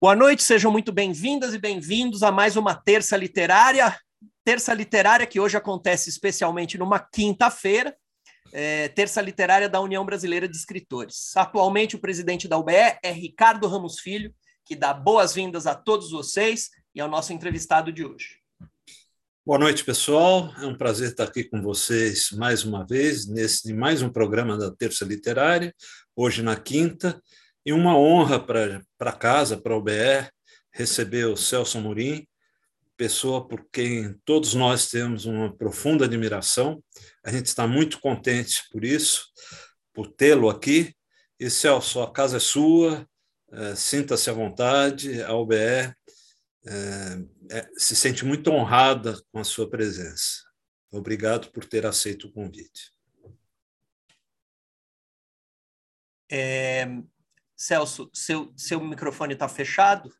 Boa noite, sejam muito bem-vindas e bem-vindos a mais uma terça literária. Terça literária que hoje acontece especialmente numa quinta-feira, é, terça literária da União Brasileira de Escritores. Atualmente, o presidente da UBE é Ricardo Ramos Filho, que dá boas-vindas a todos vocês e ao nosso entrevistado de hoje. Boa noite, pessoal. É um prazer estar aqui com vocês mais uma vez, nesse mais um programa da Terça Literária, hoje na quinta. E uma honra para casa, para o BR, receber o Celso Amorim, pessoa por quem todos nós temos uma profunda admiração. A gente está muito contente por isso, por tê-lo aqui. E Celso, a casa é sua, é, sinta-se à vontade, a UBE é, é, se sente muito honrada com a sua presença. Obrigado por ter aceito o convite. É, Celso, seu, seu microfone está fechado?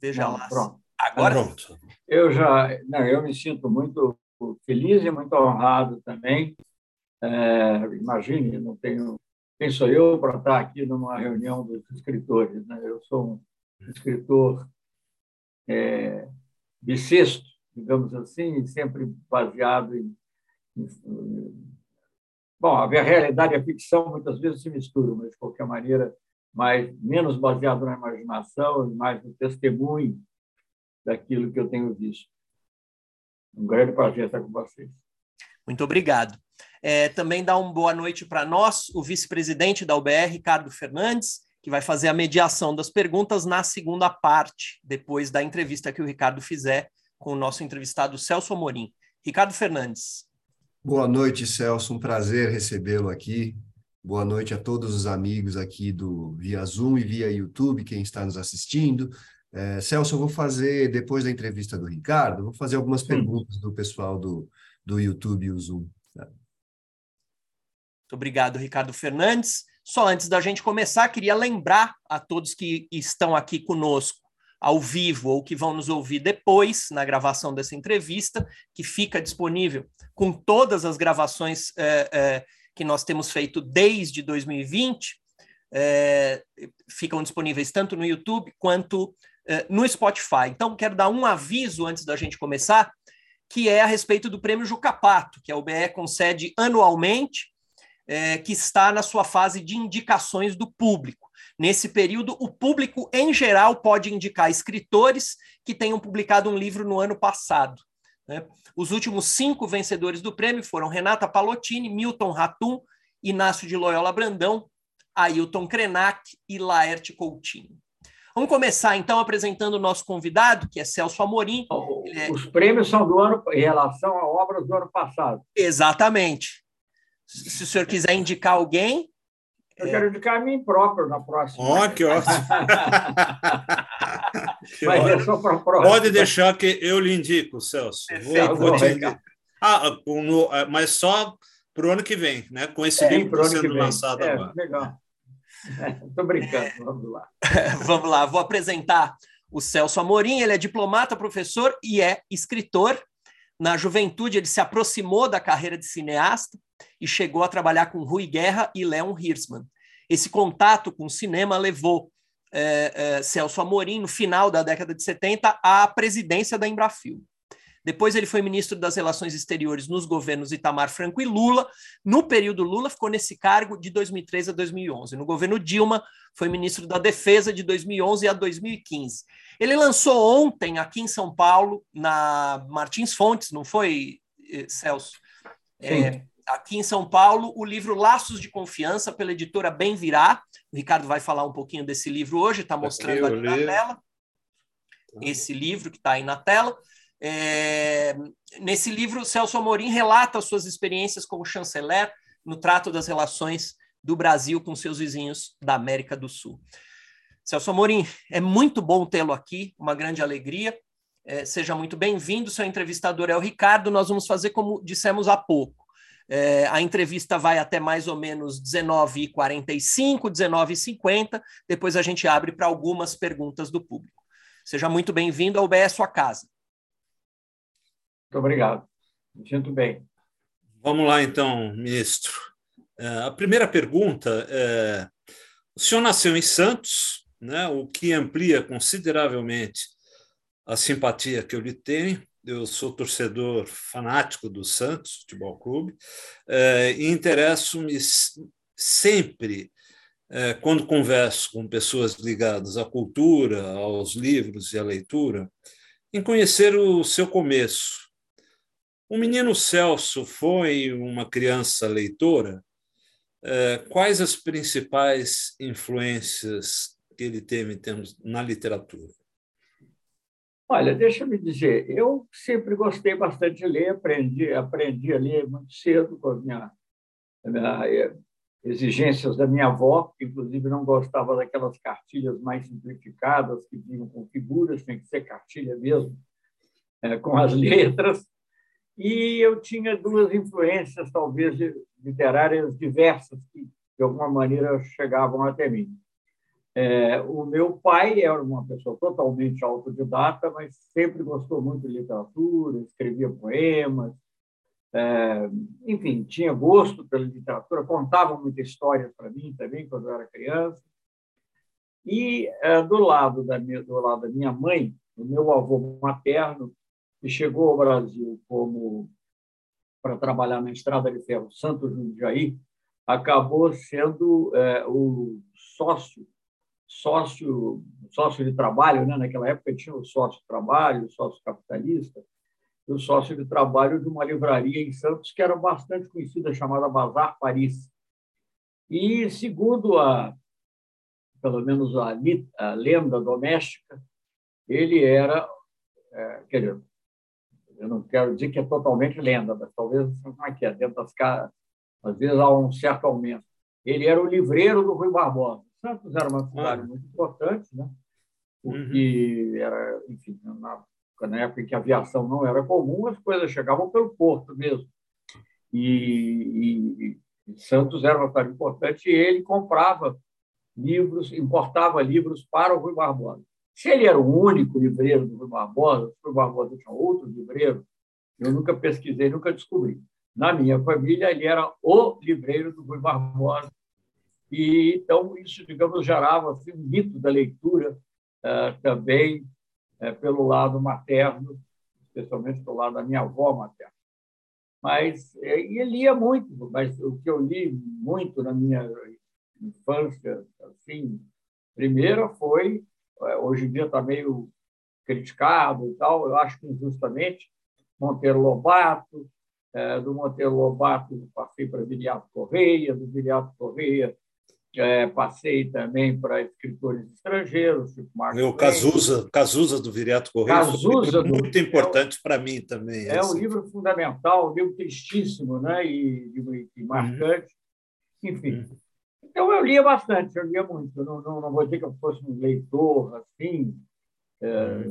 Veja Não, lá. Pronto. Agora? Pronto. Eu já, não, eu me sinto muito feliz e muito honrado também. É, imagine, não tenho quem sou eu para estar aqui numa reunião dos escritores. Né? Eu sou um escritor é, bissexto, digamos assim, sempre baseado em, em Bom, a realidade e a ficção muitas vezes se misturam, mas de qualquer maneira, mais, menos baseado na imaginação e mais no testemunho daquilo que eu tenho visto. Um grande prazer estar com vocês. Muito obrigado. É, também dá uma boa noite para nós, o vice-presidente da UBR, Ricardo Fernandes, que vai fazer a mediação das perguntas na segunda parte, depois da entrevista que o Ricardo fizer com o nosso entrevistado Celso Amorim. Ricardo Fernandes. Boa noite, Celso. Um prazer recebê-lo aqui. Boa noite a todos os amigos aqui do via Zoom e via YouTube, quem está nos assistindo. É, Celso, eu vou fazer, depois da entrevista do Ricardo, vou fazer algumas perguntas do pessoal do, do YouTube e o Zoom. Tá? Muito obrigado, Ricardo Fernandes. Só antes da gente começar, queria lembrar a todos que estão aqui conosco ao vivo ou que vão nos ouvir depois na gravação dessa entrevista, que fica disponível com todas as gravações é, é, que nós temos feito desde 2020, é, ficam disponíveis tanto no YouTube quanto no Spotify. Então, quero dar um aviso antes da gente começar, que é a respeito do prêmio Jucapato, que a UBE concede anualmente, que está na sua fase de indicações do público. Nesse período, o público em geral pode indicar escritores que tenham publicado um livro no ano passado. Né? Os últimos cinco vencedores do prêmio foram Renata Palottini, Milton Ratum, Inácio de Loyola Brandão, Ailton Krenak e Laerte Coutinho. Vamos começar, então, apresentando o nosso convidado, que é Celso Amorim. É... Os prêmios são do ano em relação a obras do ano passado. Exatamente. Se o senhor quiser indicar alguém, eu é. quero indicar a mim próprio na próxima. Ó, oh, que ótimo! Mas é só para Pode deixar que eu lhe indico, Celso. Vou, vou te indicar. Ah, no, é, mas só para o ano que vem, né? com esse é, livro sendo lançado é, agora. Legal. Estou brincando, vamos lá. vamos lá, vou apresentar o Celso Amorim, ele é diplomata, professor e é escritor. Na juventude, ele se aproximou da carreira de cineasta, e chegou a trabalhar com Rui Guerra e Leon Hirschman. Esse contato com o cinema levou é, é, Celso Amorim, no final da década de 70, à presidência da Embrafil. Depois ele foi ministro das Relações Exteriores nos governos Itamar Franco e Lula. No período Lula, ficou nesse cargo de 2003 a 2011. No governo Dilma, foi ministro da Defesa de 2011 a 2015. Ele lançou ontem, aqui em São Paulo, na Martins Fontes, não foi, eh, Celso? É, aqui em São Paulo, o livro Laços de Confiança, pela editora Bem Virá. O Ricardo vai falar um pouquinho desse livro hoje, está mostrando aqui, na tela. Tá. Esse livro que está aí na tela. É... Nesse livro, Celso Amorim relata suas experiências como chanceler no trato das relações do Brasil com seus vizinhos da América do Sul. Celso Amorim, é muito bom tê-lo aqui, uma grande alegria. É, seja muito bem-vindo. Seu entrevistador é o Ricardo. Nós vamos fazer como dissemos há pouco. É, a entrevista vai até mais ou menos 19h45, 19h50. Depois a gente abre para algumas perguntas do público. Seja muito bem-vindo ao BE Sua Casa. Muito obrigado. Me sinto bem. Vamos lá, então, ministro. É, a primeira pergunta é: o senhor nasceu em Santos, né? o que amplia consideravelmente a simpatia que eu lhe tenho. Eu sou torcedor fanático do Santos Futebol Clube eh, e interesso-me sempre, eh, quando converso com pessoas ligadas à cultura, aos livros e à leitura, em conhecer o seu começo. O menino Celso foi uma criança leitora? Eh, quais as principais influências que ele teve na literatura? Olha, deixa me dizer, eu sempre gostei bastante de ler, aprendi, aprendi a ler muito cedo com a minha, minha eh, exigências da minha avó, que inclusive não gostava daquelas cartilhas mais simplificadas que vinham com figuras, tem que ser cartilha mesmo, é, com as letras. E eu tinha duas influências, talvez literárias diversas, que de alguma maneira chegavam até mim. É, o meu pai era uma pessoa totalmente autodidata, mas sempre gostou muito de literatura, escrevia poemas, é, enfim, tinha gosto pela literatura, contava muitas histórias para mim também quando eu era criança. E é, do lado da minha, do lado da minha mãe, o meu avô materno, que chegou ao Brasil como para trabalhar na Estrada de Ferro Santos Jundiaí, acabou sendo é, o sócio sócio sócio de trabalho, né? Naquela época tinha o sócio de trabalho, o sócio capitalista, e o sócio de trabalho de uma livraria em Santos que era bastante conhecida, chamada Bazar Paris. E segundo a pelo menos a, a lenda doméstica, ele era, é, quer dizer, eu não quero dizer que é totalmente lenda, mas talvez como é que é, dentro das casas, às vezes há um certo aumento. Ele era o livreiro do Rui Barbosa. Santos era uma cidade muito importante, né? porque uhum. era, enfim, na, na época em que a aviação não era comum, as coisas chegavam pelo porto mesmo. E, e, e Santos era uma cidade importante e ele comprava livros, importava livros para o Rui Barbosa. Se ele era o único livreiro do Rui Barbosa, o Rui Barbosa tinha outro livreiro, eu nunca pesquisei, nunca descobri. Na minha família, ele era o livreiro do Rui Barbosa. E, então, isso, digamos, gerava assim, um mito da leitura uh, também uh, pelo lado materno, especialmente pelo lado da minha avó materna. Mas ele lia muito, mas o que eu li muito na minha infância, assim, primeira foi, hoje em dia está meio criticado e tal, eu acho que injustamente, Monteiro Lobato, do Monteiro Lobato passei para Viriato Correia, do Viriato Correia é, passei também para escritores estrangeiros, tipo Marcos o Cazuza, Cazuza do Viriato Correia, Cazuza do, muito importante é, para mim também. É esse. um livro fundamental, um livro tristíssimo né? e, e, e marcante. Uhum. Enfim, uhum. Então eu lia bastante, eu lia muito. Não, não, não vou dizer que eu fosse um leitor assim, é,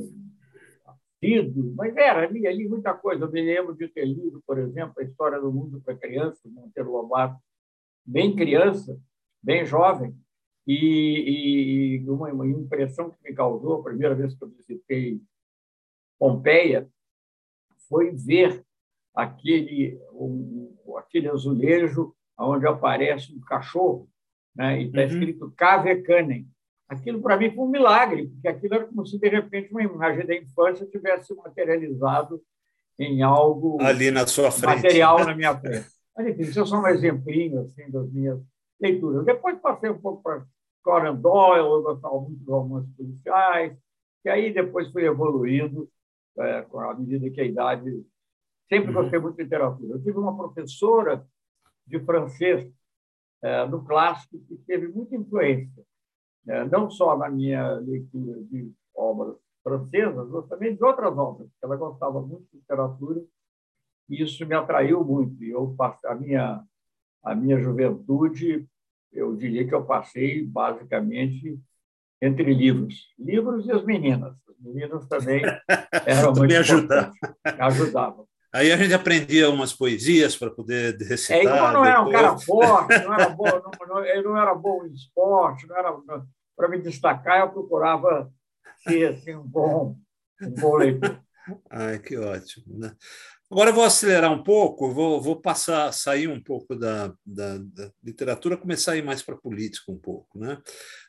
uhum. mas era, lia, li muita coisa. Eu me lembro de ter lido, por exemplo, A História do Mundo para Crianças, Monteiro Lobato, bem criança, bem jovem, e, e uma, uma, impressão que me causou a primeira vez que eu visitei Pompeia foi ver aquele, um, aquele azulejo onde aparece um cachorro né, e está uhum. escrito Cave Canem. Aquilo para mim foi um milagre, porque aquilo era como se de repente uma imagem da infância tivesse materializado em algo ali na sua frente, material na minha frente. Mas enfim, isso é só um exemplinho assim das minhas leitura. Depois passei um pouco para Conan Doyle, eu gostava muito de romances policiais, e aí depois fui evoluindo é, à medida que a idade. Sempre uhum. gostei muito de literatura. Eu tive uma professora de francês é, no clássico que teve muita influência, é, não só na minha leitura de obras francesas, mas também de outras obras. Ela gostava muito de literatura e isso me atraiu muito. Eu a minha a minha juventude, eu diria que eu passei basicamente entre livros, livros e as meninas. As meninas também eram muito ajudavam. ajudavam. Aí a gente aprendia umas poesias para poder recitar. É, eu não era um cara forte, não era bom, não, não, eu não era bom em esporte, não era para me destacar, eu procurava ser assim, um bom, um bom leitor. Ai, que ótimo. Né? Agora eu vou acelerar um pouco, vou, vou passar, sair um pouco da, da, da literatura, começar a ir mais para a política um pouco. Né?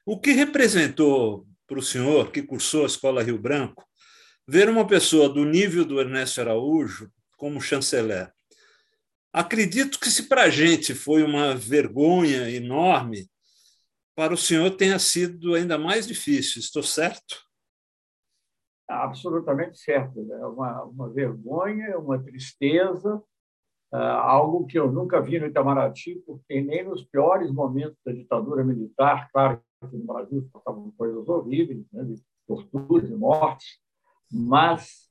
O que representou para o senhor, que cursou a Escola Rio Branco, ver uma pessoa do nível do Ernesto Araújo como chanceler? Acredito que se para a gente foi uma vergonha enorme, para o senhor tenha sido ainda mais difícil. Estou certo? absolutamente certo. É uma, uma vergonha, uma tristeza, uh, algo que eu nunca vi no Itamaraty, porque nem nos piores momentos da ditadura militar, claro que no Brasil passavam coisas horríveis, né, de torturas e mortes, mas,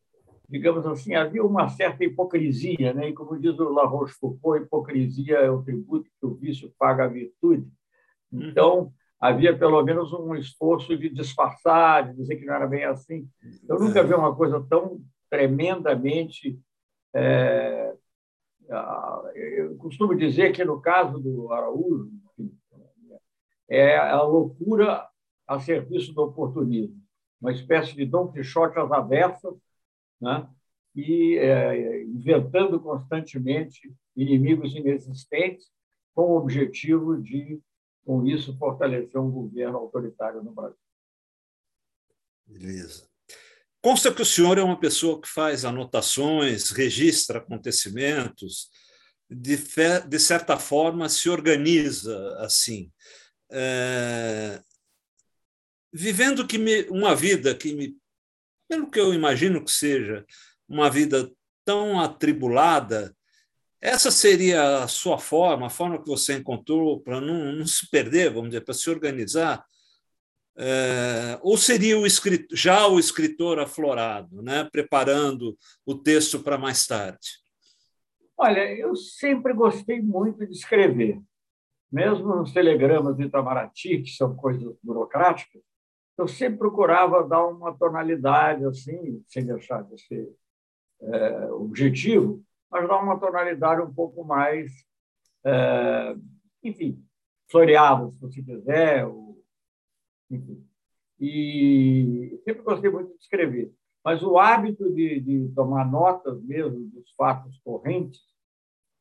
digamos assim, havia uma certa hipocrisia, né? e como diz o La Rochefoucauld, hipocrisia é o tributo que o vício paga à virtude. Uhum. Então, havia pelo menos um esforço de disfarçar, de dizer que não era bem assim. Eu nunca vi uma coisa tão tremendamente. É, eu costumo dizer que, no caso do Araújo, é a loucura a serviço do oportunismo, uma espécie de Dom Quixote às avessas, né? e é, inventando constantemente inimigos inexistentes com o objetivo de com isso, fortalecer um governo autoritário no Brasil. Beleza. Consta que o senhor é uma pessoa que faz anotações, registra acontecimentos, de, fe, de certa forma se organiza assim. É, vivendo que me, uma vida que me, pelo que eu imagino que seja, uma vida tão atribulada, essa seria a sua forma, a forma que você encontrou para não, não se perder, vamos dizer, para se organizar? É, ou seria o escritor, já o escritor aflorado, né, preparando o texto para mais tarde? Olha, eu sempre gostei muito de escrever. Mesmo nos telegramas de Itamaraty, que são coisas burocráticas, eu sempre procurava dar uma tonalidade assim, sem deixar de ser é, objetivo, mas dá uma tonalidade um pouco mais, é, enfim, floreada, se você quiser. Ou, enfim. E sempre gostei muito de escrever. Mas o hábito de, de tomar notas mesmo dos fatos correntes,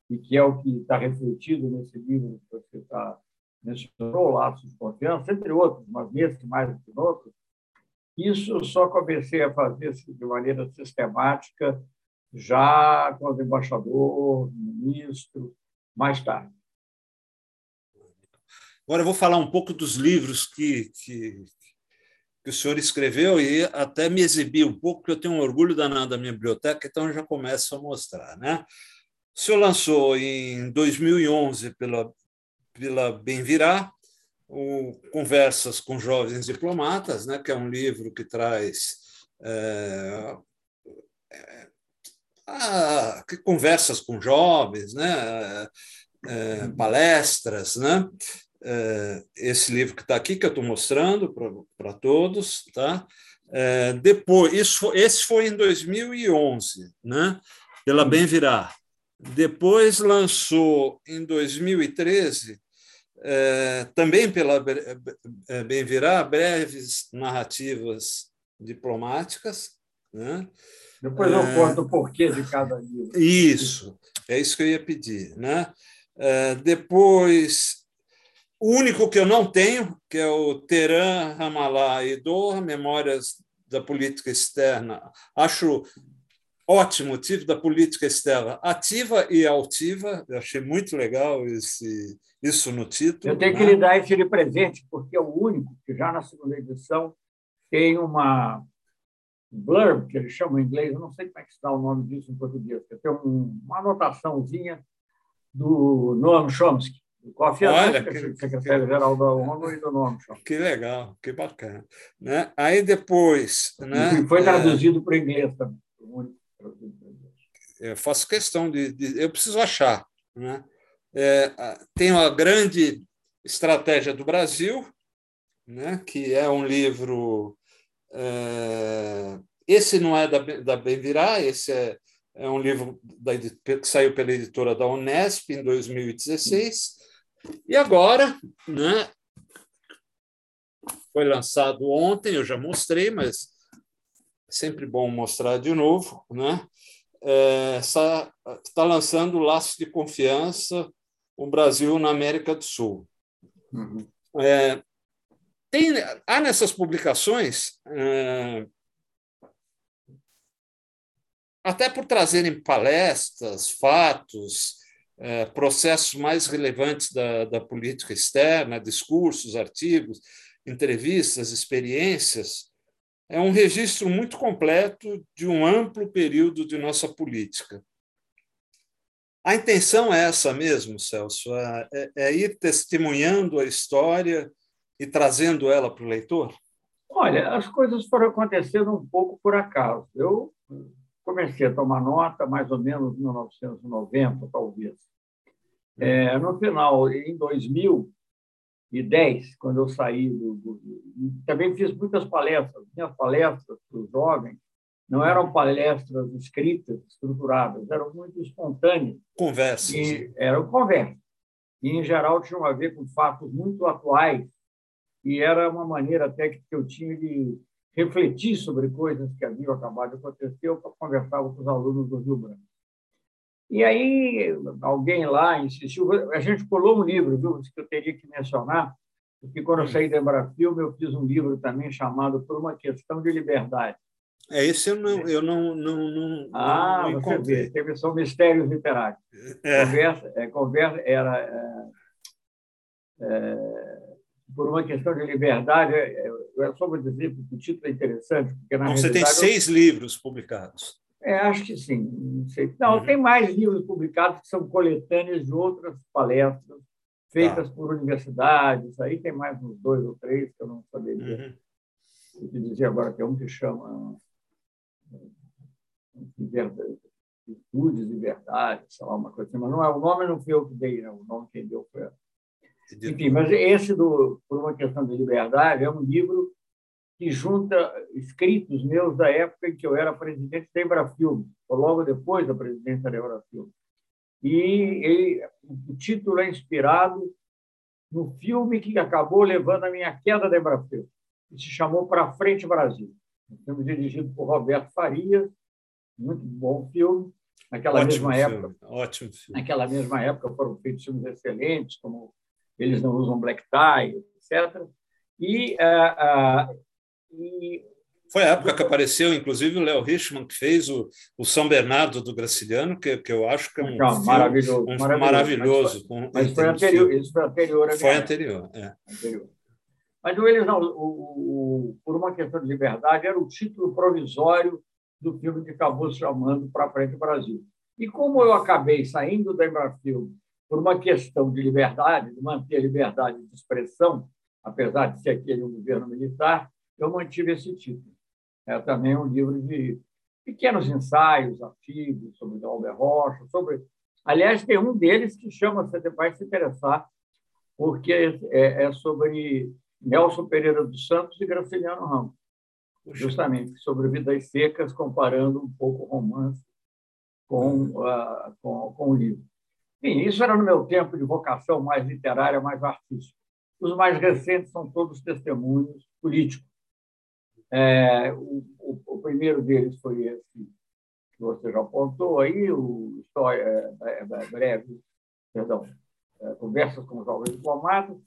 e que é o que está refletido nesse livro que você está mencionou, Laços de Confiança, entre outros, mas nesse mais do que outros, isso só comecei a fazer de maneira sistemática já com o embaixador, ministro, mais tarde. Agora eu vou falar um pouco dos livros que, que, que o senhor escreveu e até me exibir um pouco, porque eu tenho um orgulho danado da minha biblioteca, então eu já começo a mostrar. Né? O senhor lançou em 2011 pela, pela Bem-Virá o Conversas com Jovens Diplomatas, né, que é um livro que traz é, ah, conversas com jovens, né? É, palestras, né? É, esse livro que está aqui que eu estou mostrando para todos, tá? É, depois, isso, esse foi em 2011, né? Pela Bem Virar. Depois lançou em 2013, é, também pela Bem Virar, breves narrativas diplomáticas, né? Depois eu conto o porquê de cada livro. Isso, é isso que eu ia pedir. Né? Depois, o único que eu não tenho, que é o Teran Ramallah e Doha, Memórias da Política Externa. Acho ótimo o título da política externa ativa e altiva. Eu achei muito legal esse, isso no título. Eu tenho né? que lhe dar esse de presente, porque é o único que já na segunda edição tem uma blurb, que eles chamam em inglês, eu não sei como é que está o nome disso em português, que tem um, uma anotaçãozinha do Noam Chomsky, do Kofi que... secretário-geral da ONU, e do Noam Chomsky. Que legal, que bacana. Né? Aí depois... Né, e foi é, traduzido é... para o inglês também. Eu faço questão de, de eu preciso achar. Né? É, tem a grande estratégia do Brasil, né, que é um livro é, esse não é da, da Bem Virá, esse é, é um livro da, que saiu pela editora da Unesp em 2016. E agora, né, foi lançado ontem, eu já mostrei, mas sempre bom mostrar de novo, né? é, está, está lançando Laços de Confiança, o Brasil na América do Sul. Uhum. É, tem, há nessas publicações, é, até por trazerem palestras, fatos, é, processos mais relevantes da, da política externa, discursos, artigos, entrevistas, experiências, é um registro muito completo de um amplo período de nossa política. A intenção é essa mesmo, Celso, é, é, ir testemunhando a história e trazendo ela para o leitor? Olha, as coisas foram acontecendo um pouco por acaso. Eu comecei a tomar nota mais ou menos em 1990, talvez. É, no final, em 2010, quando eu saí do, do, também fiz muitas palestras. Minhas palestras para os jovens não eram palestras escritas, estruturadas, eram muito espontâneas. Conversas. E, eram conversas. E, em geral, tinham a ver com fatos muito atuais e era uma maneira até que eu tinha de refletir sobre coisas que haviam acabado de acontecer, eu conversava com os alunos do Rio Branco. E aí alguém lá insistiu, a gente colou um livro, viu, que eu teria que mencionar, porque quando eu saí da Embrafilme eu fiz um livro também chamado Por uma Questão de Liberdade. É, esse eu não, eu não, não, não, ah, não encontrei. Vê, teve, são mistérios literários. É. Conversa, é, conversa era... É, é, por uma questão de liberdade, é, é, eu só vou dizer porque o título é interessante. Porque, na você tem seis eu... livros publicados. É, acho que sim. Não, sei. não uhum. tem mais livros publicados que são coletâneas de outras palestras feitas tá. por universidades. Aí tem mais uns dois ou três que eu não saberia. Uhum. Te dizer agora que é um que chama Estudos de Verdade, sei lá, uma coisa assim. Mas não é, o nome não foi eu que dei, não. o nome quem deu foi enfim, mas esse do Por uma questão de liberdade é um livro que junta escritos meus da época em que eu era presidente da Embrafilme, ou logo depois da presidência da Embrafilme. E ele, o título é inspirado no filme que acabou levando a minha queda da Embrafilme, que se chamou Para Frente Brasil. Um filme dirigido por Roberto Farias, muito bom filme. Naquela Ótimo mesma filme. época, Ótimo filme. naquela mesma época foram feitos filmes excelentes, como eles não usam black tie, etc. E, uh, uh, e foi a época que apareceu, inclusive, o Léo Richman, que fez o, o São Bernardo do Graciliano, que, que eu acho que é um não, maravilhoso, um maravilhoso. maravilhoso mas, foi, mas foi anterior, isso foi anterior. Foi anterior, é. anterior. Mas eles não, o, o, por uma questão de liberdade, era o título provisório do filme que acabou se chamando Para Frente Brasil. E como eu acabei saindo da Embrafilme por uma questão de liberdade, de manter a liberdade de expressão, apesar de ser aquele um governo militar, eu mantive esse título. É também um livro de pequenos ensaios, artigos sobre Albert Rocha, sobre. Aliás, tem um deles que chama, você vai se interessar, porque é, é sobre Nelson Pereira dos Santos e Graciliano Ramos, justamente sobre vidas secas, comparando um pouco o romance com, uh, com, com o livro. Sim, isso era no meu tempo de vocação mais literária, mais artística. Os mais recentes são todos testemunhos políticos. É, o, o, o, primeiro deles foi esse que você já apontou aí, o história é, é, breve, perdão, é, conversas com jovens diplomatas,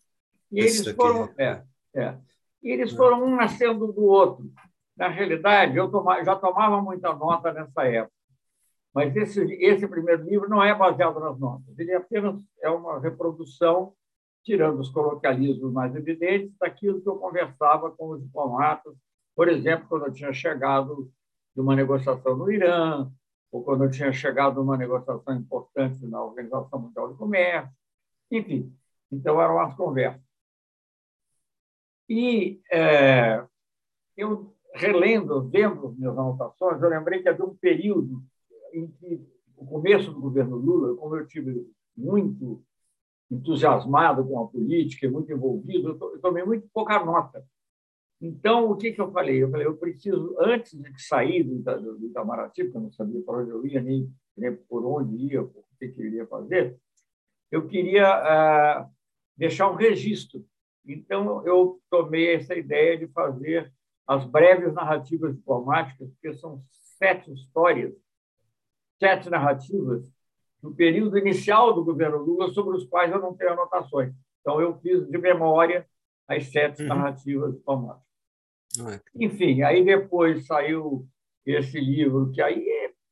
e eles foram, é, é, e eles foram um nascendo do outro. Na realidade, eu já tomava muita nota nessa época. Mas esse, esse primeiro livro não é baseado nas notas, ele apenas é uma reprodução, tirando os coloquialismos mais evidentes, daquilo que eu conversava com os diplomatas, por exemplo, quando eu tinha chegado de uma negociação no Irã, ou quando eu tinha chegado numa negociação importante na Organização Mundial do Comércio, enfim. Então, eram as conversas. E é, eu, relendo, vendo minhas anotações, eu lembrei que havia um período em que o começo do governo Lula, como eu tive muito entusiasmado com a política, muito envolvido, eu tomei muito pouca nota. Então, o que, que eu falei? Eu falei, eu preciso, antes de sair do, do Itamaraty, porque eu não sabia para onde eu ia, nem, nem por onde ia, o que, que eu iria fazer, eu queria ah, deixar um registro. Então, eu tomei essa ideia de fazer as breves narrativas diplomáticas, porque são sete histórias sete narrativas do período inicial do governo Lula, sobre os quais eu não tenho anotações. Então, eu fiz de memória as sete uhum. narrativas famosas. Ah, Enfim, aí depois saiu esse livro, que aí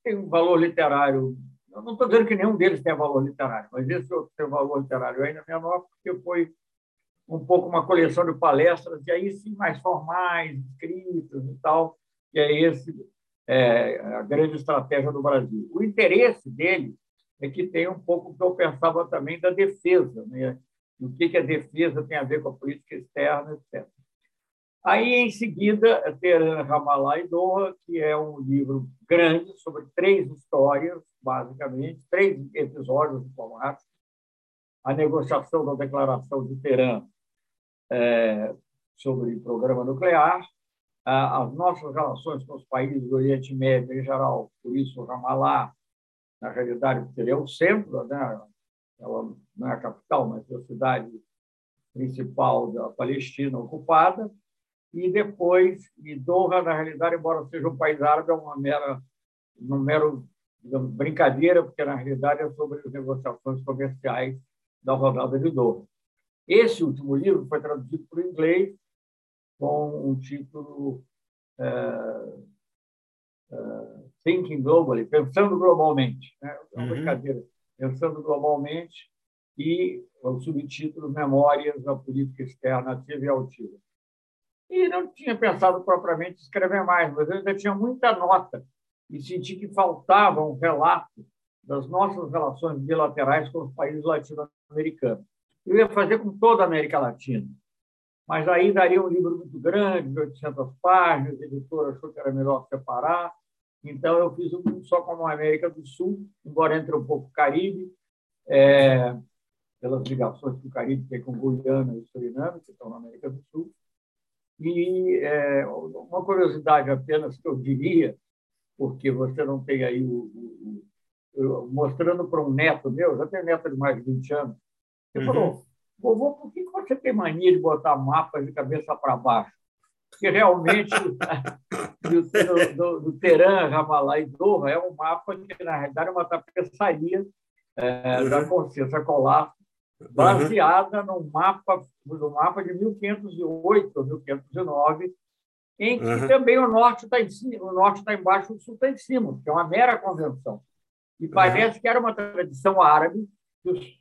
tem um valor literário. Eu não estou dizendo que nenhum deles tem valor literário, mas esse outro tem valor literário ainda menor, porque foi um pouco uma coleção de palestras, e aí sim mais formais, escritas e tal, e é esse é, a grande estratégia do Brasil. O interesse dele é que tem um pouco que eu pensava também da defesa, né? o que, que a defesa tem a ver com a política externa, etc. Aí, em seguida, Teran Ramallah e Doha, que é um livro grande sobre três histórias, basicamente, três episódios diplomáticos. A negociação da declaração de Teherã é, sobre o programa nuclear, as nossas relações com os países do Oriente Médio em geral, por isso Ramallah, na realidade, seria o centro, né? ela não é a capital, mas é a cidade principal da Palestina ocupada, e depois, e Doha, na realidade, embora seja um país árabe, é uma mera, uma mero digamos, brincadeira, porque na realidade é sobre as negociações comerciais da rodada de Doha. Esse último livro foi traduzido para o inglês com um título uh, uh, Thinking Globally, Pensando Globalmente. Né? É uma uhum. brincadeira. Pensando Globalmente e o subtítulo Memórias da Política Externa Ativa e Altiva. E não tinha pensado propriamente escrever mais, mas eu ainda tinha muita nota e senti que faltava um relato das nossas relações bilaterais com os países latino-americanos. Eu ia fazer com toda a América Latina, mas aí daria um livro muito grande, de 800 páginas, a editora achou que era melhor separar, então eu fiz um só com a América do Sul, embora entre um pouco o Caribe, é, pelas ligações que o Caribe tem com Guiana e Suriname, que estão na América do Sul. E é, uma curiosidade apenas que eu diria, porque você não tem aí o, o, o mostrando para um neto meu, já tem neto de mais de 20 anos, ele uhum. falou, vovô, por que você tem mania de botar mapas de cabeça para baixo? Porque realmente do, do, do Teran, Ramallah e Doha é um mapa que, na realidade, é uma tapeçaria é, uhum. da Consciência Colar, baseada uhum. no mapa, no mapa de 1508 ou 1509, em que uhum. também o norte está em cima, o norte está embaixo, o sul está em cima, que é uma mera convenção. E parece que era uma tradição árabe que os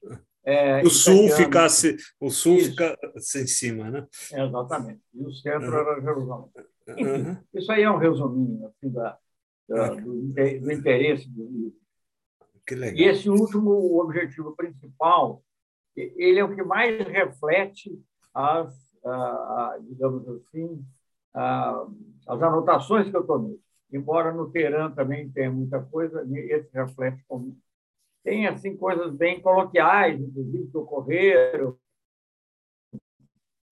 é, o sul ficasse o sul isso. ficasse em cima, né? exatamente. E o centro uhum. era Jerusalém. Enfim, uhum. isso aí é um resuminho assim, da, da do, do, interesse do livro. E esse último objetivo principal, ele é o que mais reflete as, digamos assim, as anotações que eu tomei. Embora no Teherã também tenha muita coisa, esse reflete como tem assim coisas bem coloquiais, inclusive que ocorreram,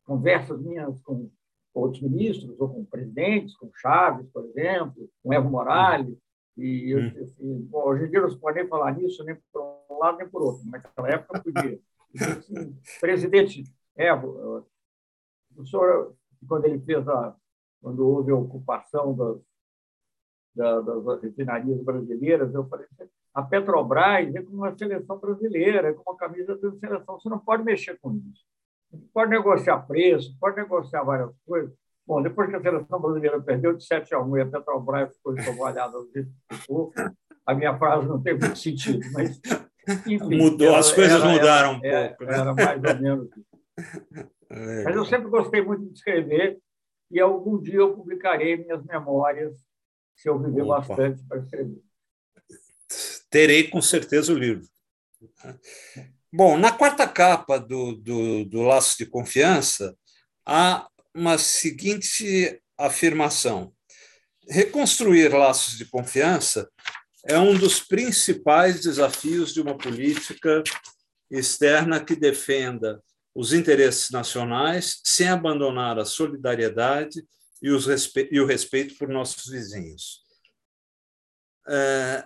conversas minhas com outros ministros ou com presidentes, com Chaves, por exemplo, com Evo Morales. E eu, hum. assim, bom, hoje em dia não se pode nem falar nisso, nem por um lado nem por outro. Naquela época podia. Presidente Evo, o senhor, quando ele fez a, quando houve a ocupação das, das refinarias brasileiras, eu falei, a Petrobras é como uma seleção brasileira, é como uma camisa de seleção. Você não pode mexer com isso. Você pode negociar preço, pode negociar várias coisas. Bom, depois que a seleção brasileira perdeu de 7 a 1 e a Petrobras ficou ficou, a minha frase não tem muito sentido, mas. Enfim, Mudou, as coisas era, mudaram era, um pouco. Era, né? era mais ou menos. É. Mas eu sempre gostei muito de escrever e algum dia eu publicarei minhas memórias, se eu viver Opa. bastante para escrever terei com certeza o livro. Bom, na quarta capa do, do, do Laços de Confiança, há uma seguinte afirmação: reconstruir laços de confiança é um dos principais desafios de uma política externa que defenda os interesses nacionais sem abandonar a solidariedade e, respe e o respeito por nossos vizinhos. É,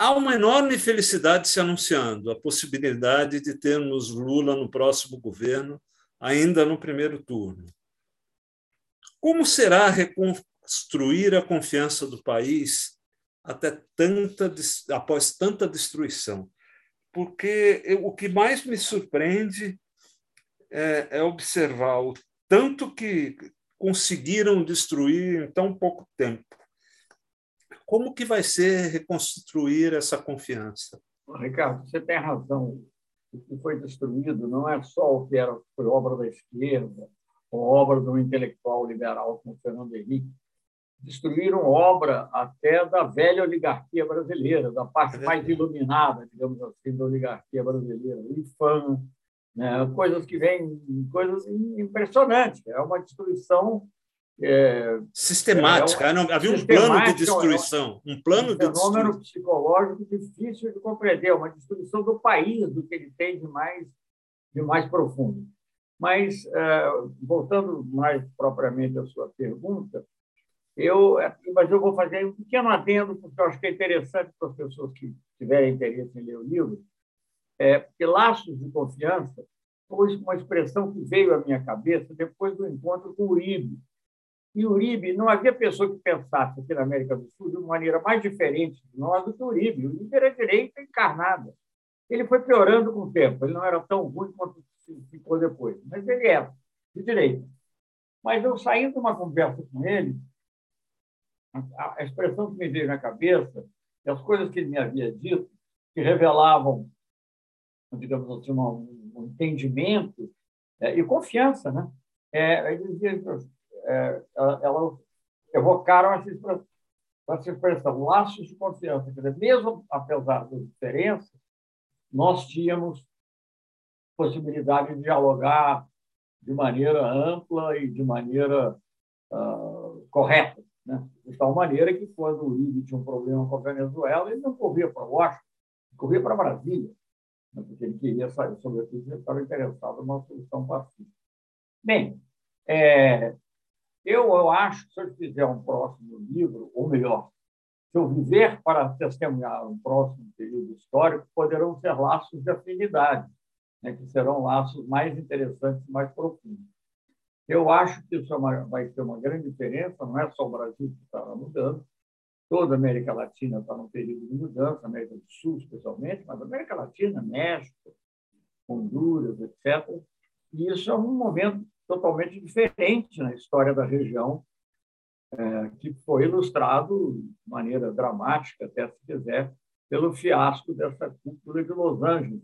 Há uma enorme felicidade se anunciando, a possibilidade de termos Lula no próximo governo, ainda no primeiro turno. Como será reconstruir a confiança do país até tanta após tanta destruição? Porque eu, o que mais me surpreende é, é observar o tanto que conseguiram destruir em tão pouco tempo. Como que vai ser reconstruir essa confiança? Ricardo, você tem razão. O que foi destruído não é só o que era, foi obra da esquerda, ou obra de um intelectual liberal como Fernando Henrique. Destruíram obra até da velha oligarquia brasileira, da parte é mais iluminada, digamos assim, da oligarquia brasileira, o IFAM, né? coisas que vêm, coisas impressionantes. É uma destruição é, sistemática. É uma, havia um plano de destruição. Um plano um de fenômeno psicológico difícil de compreender, uma destruição do país, do que ele tem de mais, de mais profundo. Mas, é, voltando mais propriamente à sua pergunta, eu, é, mas eu vou fazer um pequeno adendo, porque eu acho que é interessante para as pessoas que tiverem interesse em ler o livro, é, porque laços de confiança foi uma expressão que veio à minha cabeça depois do encontro com o Uribe, e o Uribe, não havia pessoa que pensasse aqui na América do Sul de uma maneira mais diferente de nós do que o Uribe. O Uribe era direita encarnada. Ele foi piorando com o tempo, ele não era tão ruim quanto ficou depois, mas ele era de direita. Mas eu saindo de uma conversa com ele, a, expressão que me veio na cabeça, e as coisas que ele me havia dito, que revelavam, digamos assim, um, um entendimento é, e confiança, né? É, ele dizia é, elas evocaram essa expressão, essa expressão, laços de confiança. Quer dizer, mesmo apesar das diferenças, nós tínhamos possibilidade de dialogar de maneira ampla e de maneira uh, correta. Né? De tal maneira que, quando o Uribe tinha um problema com a Venezuela, ele não corria para Washington, corria para Brasília, né? porque ele queria sair, sobretudo, ele estava interessado numa solução pacífica. Bem, é, eu, eu acho que se eu fizer um próximo livro, ou melhor, se eu viver para testemunhar um próximo período histórico, poderão ser laços de afinidade, né, que serão laços mais interessantes e mais profundos. Eu acho que isso é vai ter uma grande diferença, não é só o Brasil que está mudando, toda a América Latina está num período de mudança, América do Sul especialmente, mas a América Latina, México, Honduras, etc. E isso é um momento totalmente diferente na história da região, é, que foi ilustrado de maneira dramática, até se quiser, pelo fiasco dessa cúpula de Los Angeles.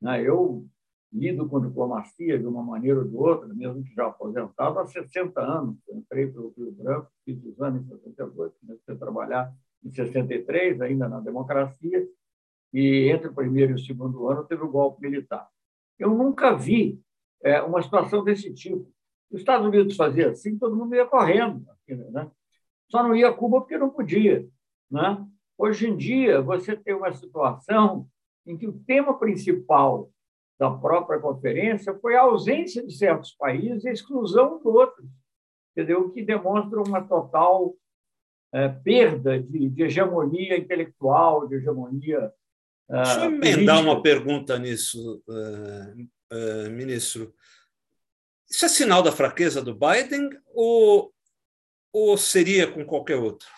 Né? Eu lido com diplomacia de uma maneira ou de outra, mesmo que já aposentado, há 60 anos. Eu entrei pelo Rio Branco, fiz exame em 62, comecei a trabalhar em 63, ainda na democracia, e entre o primeiro e o segundo ano teve o golpe militar. Eu nunca vi é, uma situação desse tipo. Os Estados Unidos fazia assim, todo mundo ia correndo. Né? Só não ia a Cuba porque não podia. Né? Hoje em dia, você tem uma situação em que o tema principal da própria conferência foi a ausência de certos países e a exclusão de outros, entendeu? o que demonstra uma total é, perda de, de, hegemonia intelectual, de hegemonia. Deixa eu emendar uma pergunta nisso, uh, uh, ministro. Isso é sinal da fraqueza do Biden ou, ou seria com qualquer outro?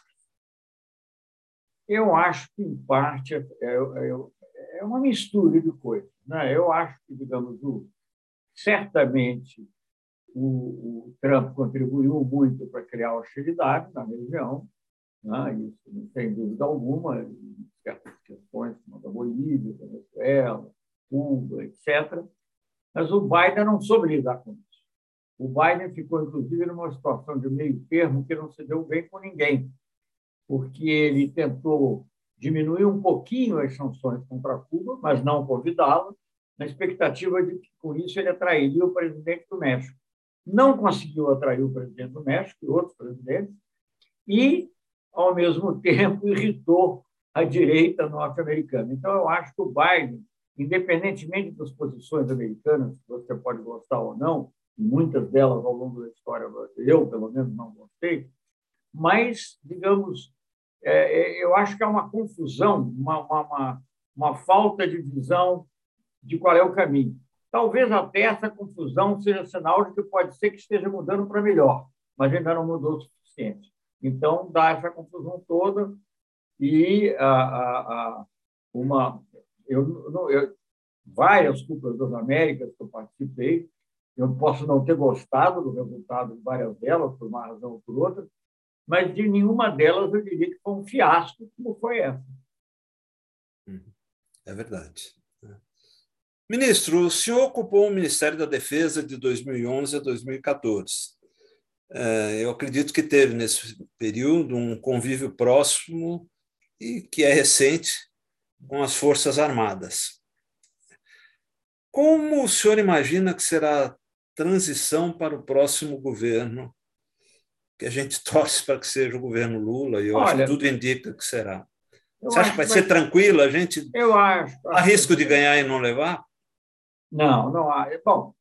Eu acho que, em parte, é, é, é uma mistura de coisas. Né? Eu acho que, digamos, o, certamente o, o, Trump contribuiu muito para criar hostilidade na região, né? isso sem dúvida alguma, em certas questões como a da Bolívia, Venezuela, Cuba, etc. Mas o Biden não soube lidar com isso. O Biden ficou, inclusive, numa situação de meio termo que não se deu bem com ninguém, porque ele tentou diminuir um pouquinho as sanções contra Cuba, mas não convidá-la, na expectativa de que, com isso, ele atrairia o presidente do México. Não conseguiu atrair o presidente do México e outros presidentes, e, ao mesmo tempo, irritou a direita norte-americana. Então, eu acho que o Biden independentemente das posições americanas, que você pode gostar ou não, muitas delas ao longo da história, eu, pelo menos, não gostei, mas, digamos, é, é, eu acho que há uma confusão, uma, uma, uma falta de visão de qual é o caminho. Talvez até essa confusão seja sinal de que pode ser que esteja mudando para melhor, mas ainda não mudou o suficiente. Então, dá essa confusão toda, e a, a, a uma eu, eu, várias Copas das Américas que eu participei, eu posso não ter gostado do resultado de várias delas, por uma razão ou por outra, mas de nenhuma delas eu diria que foi um fiasco como foi essa. Uhum. É verdade. Ministro, o senhor ocupou o Ministério da Defesa de 2011 a 2014. É, eu acredito que teve nesse período um convívio próximo e que é recente com as Forças Armadas. Como o senhor imagina que será a transição para o próximo governo? Que a gente torce para que seja o governo Lula, e eu Olha, acho que tudo indica que será. Você acha que vai ser tranquilo? A gente eu acho, há risco de ganhar e não levar? Não, não há. Bom,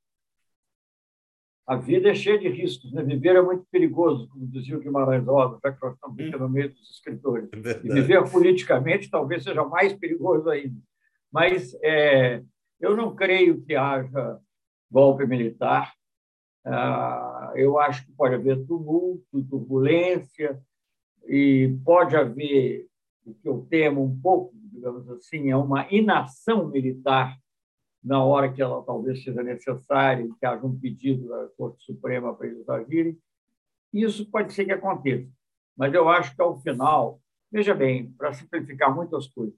a vida é cheia de riscos. Né? Viver é muito perigoso, como dizia o Guimarães Rosa, já que nós estamos aqui no meio dos escritores. É e viver politicamente talvez seja mais perigoso ainda. Mas é, eu não creio que haja golpe militar. Ah, eu acho que pode haver tumulto, turbulência, e pode haver, o que eu temo um pouco, digamos assim, é uma inação militar na hora que ela talvez seja necessária, que haja um pedido da Corte Suprema para eles agirem. Isso pode ser que aconteça, mas eu acho que, ao final, veja bem, para simplificar muitas coisas,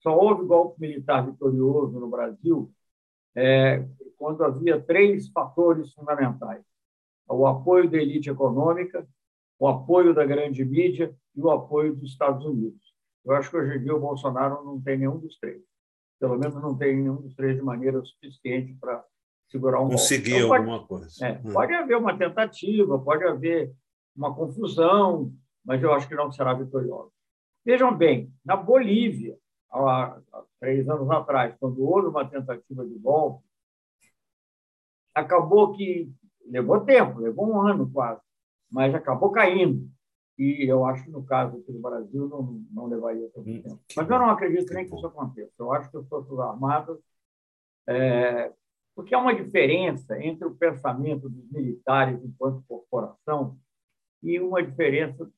só houve golpe militar vitorioso no Brasil é, quando havia três fatores fundamentais: o apoio da elite econômica, o apoio da grande mídia e o apoio dos Estados Unidos. Eu acho que hoje em dia o Bolsonaro não tem nenhum dos três pelo menos não tem nenhum dos três de maneira suficiente para segurar um Conseguir então, alguma coisa. É, hum. Pode haver uma tentativa, pode haver uma confusão, mas eu acho que não será vitoriosa. Vejam bem, na Bolívia, há, há três anos atrás, quando houve uma tentativa de golpe, acabou que levou tempo, levou um ano quase, mas acabou caindo. E eu acho que no caso aqui do Brasil não, não levaria tanto hum, tempo. Mas eu não acredito nem que isso aconteça. Eu acho que as Forças Armadas. É, porque há uma diferença entre o pensamento dos militares enquanto corporação e uma diferença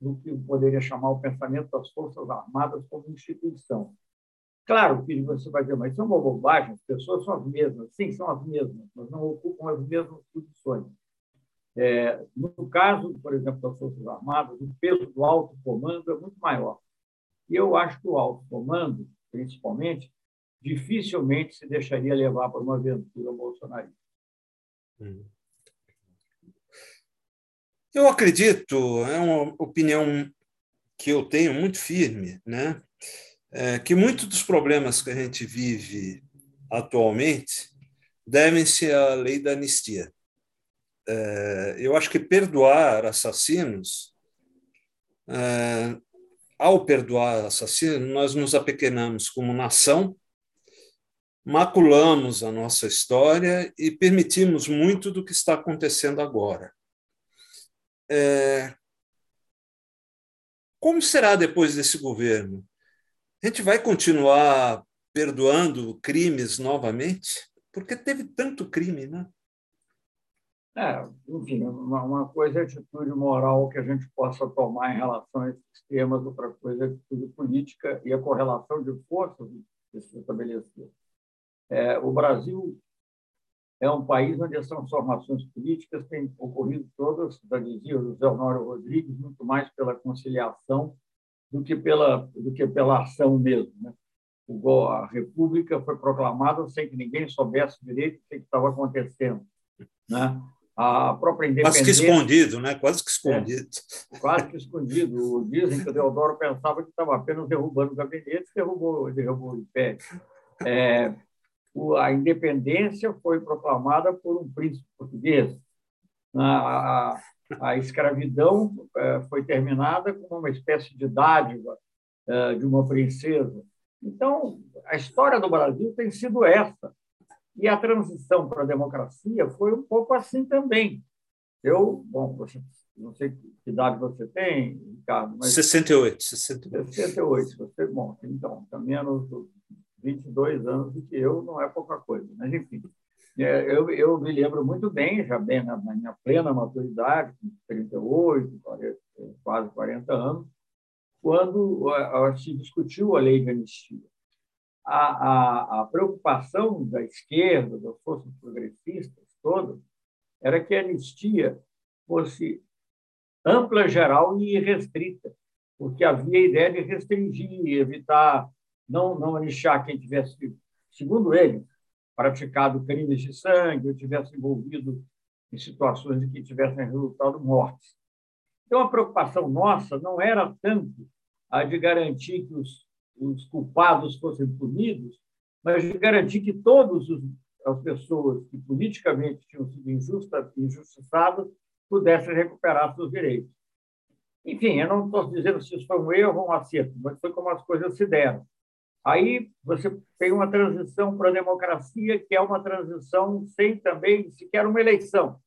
do que poderia chamar o pensamento das Forças Armadas como instituição. Claro que você vai dizer, mas isso é uma bobagem, as pessoas são as mesmas. Sim, são as mesmas, mas não ocupam as mesmas posições. É, no caso, por exemplo, das Forças Armadas, o peso do alto comando é muito maior. E eu acho que o alto comando, principalmente, dificilmente se deixaria levar por uma aventura bolsonarista. Eu acredito, é uma opinião que eu tenho muito firme, né? É que muitos dos problemas que a gente vive atualmente devem-se à lei da anistia é, eu acho que perdoar assassinos, é, ao perdoar assassinos, nós nos apequenamos como nação, maculamos a nossa história e permitimos muito do que está acontecendo agora. É, como será depois desse governo? A gente vai continuar perdoando crimes novamente? Porque teve tanto crime, né? É, enfim, uma, uma coisa é atitude moral que a gente possa tomar em relação a esses temas, outra coisa é atitude política e a correlação de forças que se estabeleceu. É, o Brasil é um país onde as transformações políticas têm ocorrido todas, já dizia o José Honório Rodrigues, muito mais pela conciliação do que pela, do que pela ação mesmo. Né? O, a República foi proclamada sem que ninguém soubesse direito o que estava acontecendo. Né? a própria independência. Quase que escondido, né? Quase que escondido. É, quase que escondido. Dizem que o Deodoro pensava que estava apenas derrubando o gabinete, derrubou, derrubou o império. É, a independência foi proclamada por um príncipe português. A, a, escravidão é, foi terminada com uma espécie de dádiva é, de uma princesa. Então, a história do Brasil tem sido essa. E a transição para a democracia foi um pouco assim também. Eu, bom, você, não sei que idade você tem, Ricardo, mas... 68. 68. 68. Você, bom, então, está menos 22 anos do que eu, não é pouca coisa. Mas, enfim, é, eu, eu me lembro muito bem, já bem na, minha plena maturidade, com 38, 40, quase 40 anos, quando se discutiu a lei de anistia. A, a, a preocupação da esquerda, das forças progressistas todas, era que a anistia fosse ampla, geral e irrestrita, porque havia a ideia de restringir, evitar, não, não anistiar quem tivesse, segundo ele, praticado crimes de sangue ou tivesse envolvido em situações em que tivessem resultado mortes. Então, a preocupação nossa não era tanto a de garantir que os, os culpados fossem punidos, mas de garantir que todas as pessoas que politicamente tinham sido injusta, injustiçadas pudessem recuperar seus direitos. Enfim, eu não estou dizendo se isso foi um erro ou um acerto, mas foi como as coisas se deram. Aí você tem uma transição para a democracia, que é uma transição sem também sequer uma eleição,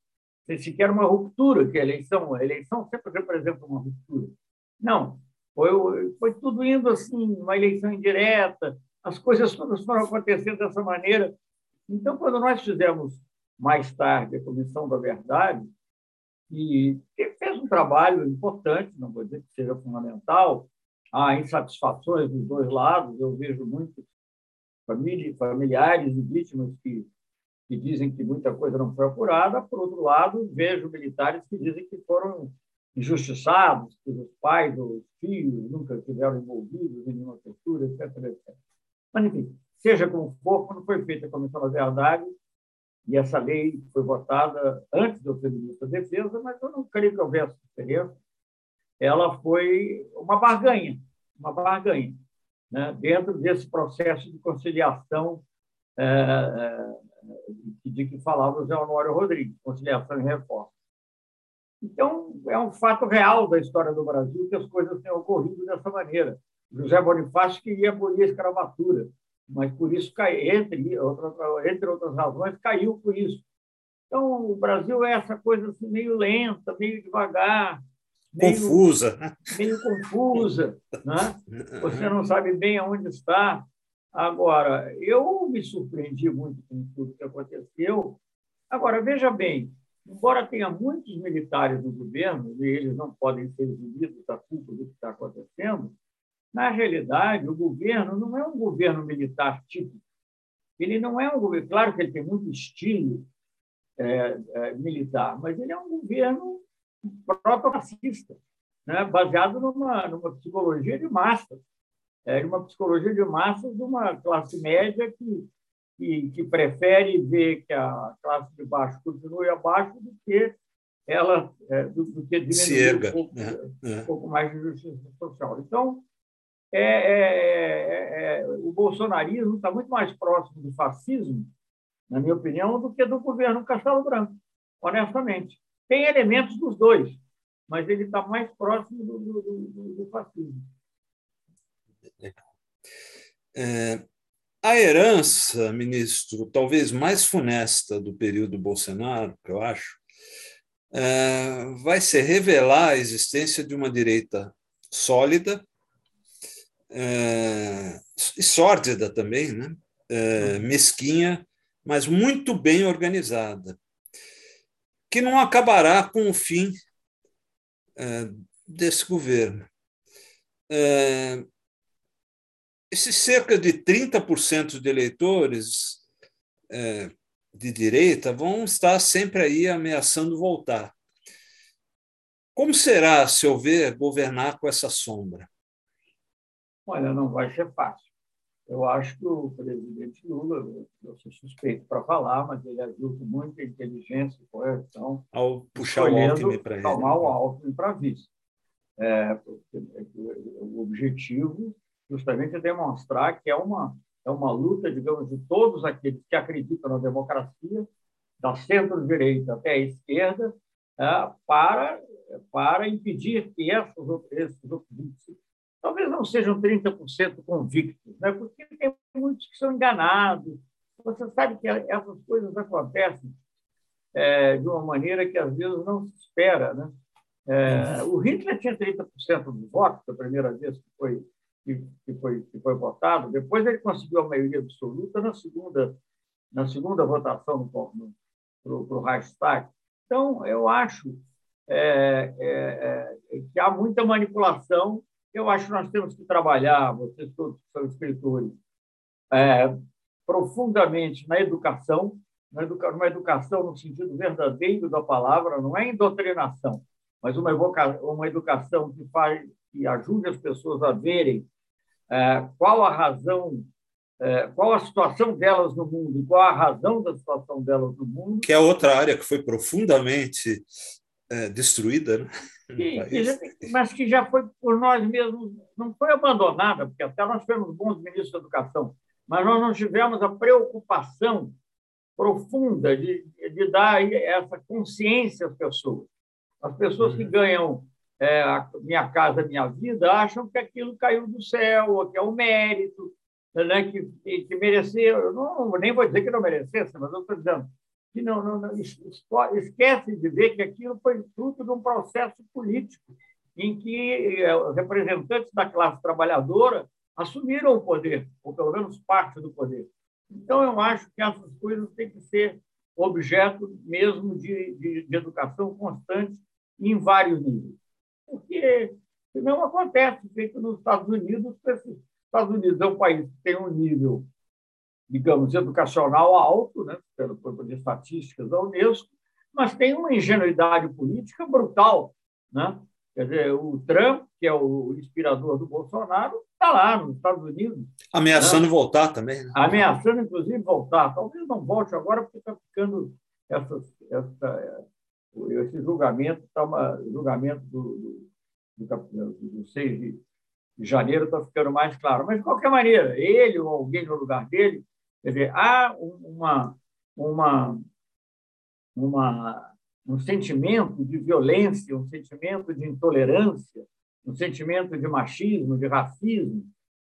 sem sequer uma ruptura, que a eleição, a eleição sempre representa uma ruptura. Não, foi, foi tudo indo assim, uma eleição indireta, as coisas todas foram acontecendo dessa maneira. Então, quando nós fizemos mais tarde a Comissão da Verdade, e fez um trabalho importante, não vou dizer que seja fundamental, há insatisfações dos dois lados, eu vejo muitos familiares e vítimas que, que dizem que muita coisa não foi apurada, por outro lado, vejo militares que dizem que foram injustiçados, que os pais ou os filhos nunca estiveram envolvidos em nenhuma tortura, etc, etc. Mas, enfim, seja como for, quando foi feita a Comissão da Verdade, e essa lei foi votada antes do ser ministro da Defesa, mas eu não creio que houvesse diferença. Ela foi uma barganha, uma barganha, né? dentro desse processo de conciliação é, de que falava o Zé Honório Rodrigues, conciliação e reforma. Então, é um fato real da história do Brasil que as coisas tenham ocorrido dessa maneira. José Bonifácio queria abolir a escravatura, mas por isso, entre, entre outras razões, caiu por isso. Então, o Brasil é essa coisa assim, meio lenta, meio devagar, meio, confusa, meio confusa, né? Você não sabe bem aonde está. Agora, eu me surpreendi muito com tudo que aconteceu. Agora, veja bem, embora tenha muitos militares no governo, e eles não podem ser exibidos da culpa do que está acontecendo, na realidade, o governo não é um governo militar típico. Ele não é um governo. Claro que ele tem muito estilo é, é, militar, mas ele é um governo proto-fascista, né? baseado numa, numa psicologia de massas, é, uma psicologia de massas de uma classe média que, que, que prefere ver que a classe de baixo continue abaixo do que ela é, do, do, que diminuir um pouco, é, é. um pouco mais de justiça social. Então, é, é, é, é, o bolsonarismo está muito mais próximo do fascismo, na minha opinião, do que do governo Castelo Branco, honestamente. Tem elementos dos dois, mas ele está mais próximo do, do, do, do fascismo. É, a herança, ministro, talvez mais funesta do período Bolsonaro, que eu acho, é, vai ser revelar a existência de uma direita sólida, é, e sórdida também, né? É, mesquinha, mas muito bem organizada, que não acabará com o fim é, desse governo. É, esses cerca de 30% de eleitores é, de direita vão estar sempre aí ameaçando voltar. Como será, se houver, governar com essa sombra? Olha, não vai ser fácil. Eu acho que o presidente Lula, eu sou suspeito para falar, mas ele agiu com muita inteligência e correção. Ao puxar o Alckmin para ele. Tomar o Alckmin para vice. É, o objetivo justamente é demonstrar que é uma, é uma luta, digamos, de todos aqueles que acreditam na democracia, da centro-direita até a esquerda, é, para, para impedir que essas, esses talvez não sejam 30% convictos, né? porque tem muitos que são enganados. Você sabe que essas coisas acontecem é, de uma maneira que às vezes não se espera. Né? É, o Hitler tinha 30% dos votos a primeira vez que foi, que, que, foi, que foi votado, depois ele conseguiu a maioria absoluta na segunda, na segunda votação para o Reichstag. Então, eu acho é, é, é, que há muita manipulação eu acho que nós temos que trabalhar, vocês todos que são escritores, é, profundamente na educação, na educa uma educação no sentido verdadeiro da palavra, não é doutrinação, mas uma, uma educação que, faz, que ajude as pessoas a verem é, qual a razão, é, qual a situação delas no mundo, qual a razão da situação delas no mundo. Que é outra área que foi profundamente é, destruída, né? Que, mas que já foi por nós mesmos, não foi abandonada, porque até nós tivemos bons ministros da educação, mas nós não tivemos a preocupação profunda de, de dar essa consciência às pessoas. As pessoas que uhum. ganham é, Minha Casa Minha Vida acham que aquilo caiu do céu, que é o um mérito, né, que, que mereceu. Não, nem vou dizer que não merecesse, mas eu estou dizendo que não, não, não, esquece de ver que aquilo foi fruto de um processo político em que os representantes da classe trabalhadora assumiram o poder, ou pelo menos parte do poder. Então, eu acho que essas coisas têm que ser objeto mesmo de, de, de educação constante em vários níveis. Porque senão acontece, feito nos Estados Unidos, os Estados Unidos é um país que tem um nível digamos, educacional alto, né, pelo, por estatísticas da Unesco, mas tem uma ingenuidade política brutal. Né? Quer dizer, o Trump, que é o inspirador do Bolsonaro, está lá nos Estados Unidos. Ameaçando né? voltar também. Né? Ameaçando, inclusive, voltar. Talvez não volte agora, porque está ficando essas, essa, esse julgamento, tá uma, julgamento do, do, do, do 6 de, de janeiro está ficando mais claro. Mas, de qualquer maneira, ele ou alguém no lugar dele Quer dizer, há uma, uma, uma, um sentimento de violência, um sentimento de intolerância, um sentimento de machismo, de racismo,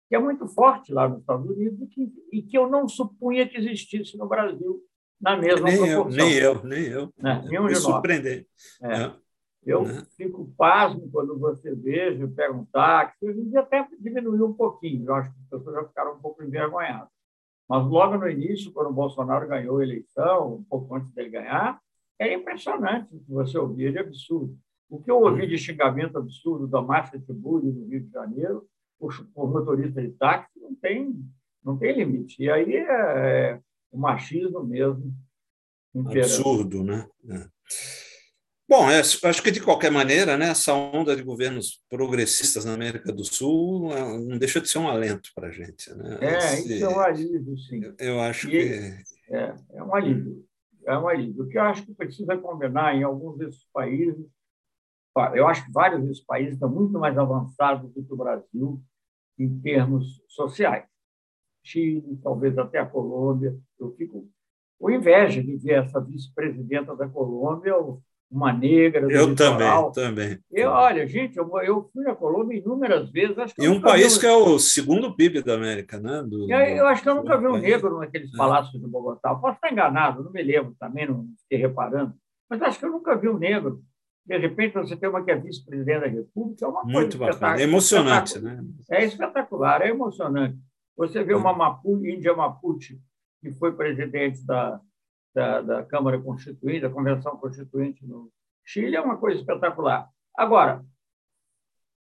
que é muito forte lá nos Estados Unidos e que, e que eu não supunha que existisse no Brasil na mesma nem proporção. Eu, nem eu, nem eu. Né? Nenhum Me de surpreender. É. É. Eu né? fico pasmo quando você veja, pega um táxi. Hoje em dia até diminuiu um pouquinho. Eu acho que as pessoas já ficaram um pouco envergonhadas. Mas logo no início, quando o Bolsonaro ganhou a eleição, um pouco antes dele ganhar, era impressionante o que você ouvia de absurdo. O que eu ouvi de xingamento absurdo da Márcia Tiburi no Rio de Janeiro, por, por motorista de táxi, não tem, não tem limite. E aí é, é o machismo mesmo. Absurdo, né? É. Bom, é, acho que de qualquer maneira, né, essa onda de governos progressistas na América do Sul é, não deixa de ser um alento para a gente. Né? É, Esse, isso é um alívio, sim. Eu acho e, que. É, é um alívio. É um alívio. O que eu acho que precisa combinar em alguns desses países, eu acho que vários desses países estão muito mais avançados do que o Brasil em termos sociais. Chile, talvez até a Colômbia. Eu fico com inveja de ver essa vice-presidenta da Colômbia, uma negra. eu litoral. também, também. Eu, olha, gente, eu, eu fui à Colômbia inúmeras vezes. Acho e um país vi... que é o segundo PIB da América, né? Do, eu, eu acho que eu nunca vi um negro naqueles é. palácios de Bogotá. Eu posso estar enganado, não me lembro também, não fiquei reparando. Mas acho que eu nunca vi um negro. De repente, você tem uma que é vice-presidente da República, é uma Muito coisa bacana. É emocionante, né? É espetacular, é emocionante. Você vê é. uma Mapuche, Índia Mapuche, que foi presidente da, da, da Câmara Constituinte, da Convenção Constituinte no Chile, é uma coisa espetacular. Agora,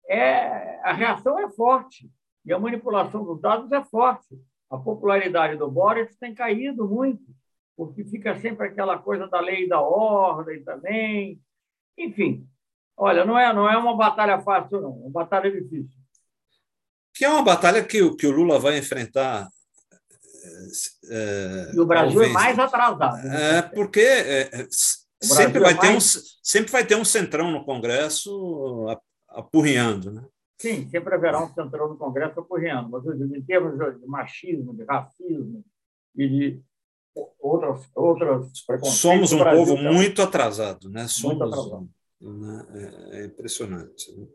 é, a reação é forte e a manipulação dos dados é forte. A popularidade do Boris tem caído muito, porque fica sempre aquela coisa da lei e da ordem também. Enfim, olha, não é, não é uma batalha fácil, não, é uma batalha difícil. Que é uma batalha que, que o Lula vai enfrentar e o Brasil talvez, é mais atrasado. Né? É, porque é, sempre, vai é mais... ter um, sempre vai ter um centrão no Congresso apurrinhando. Né? Sim, sempre haverá um centrão no Congresso apurrinhando. Mas eu digo, em termos de machismo, de racismo e de outras, outras Somos um povo muito atrasado. Né? Somos, muito atrasado. Né? É, é, impressionante. Né?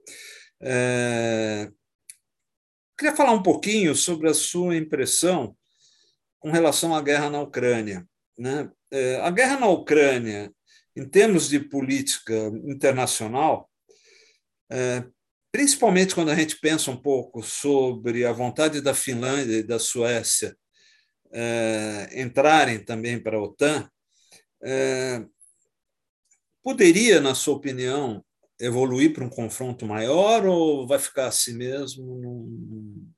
É... Queria falar um pouquinho sobre a sua impressão com relação à guerra na Ucrânia. Né? É, a guerra na Ucrânia, em termos de política internacional, é, principalmente quando a gente pensa um pouco sobre a vontade da Finlândia e da Suécia é, entrarem também para a OTAN, poderia, na sua opinião, evoluir para um confronto maior ou vai ficar assim mesmo?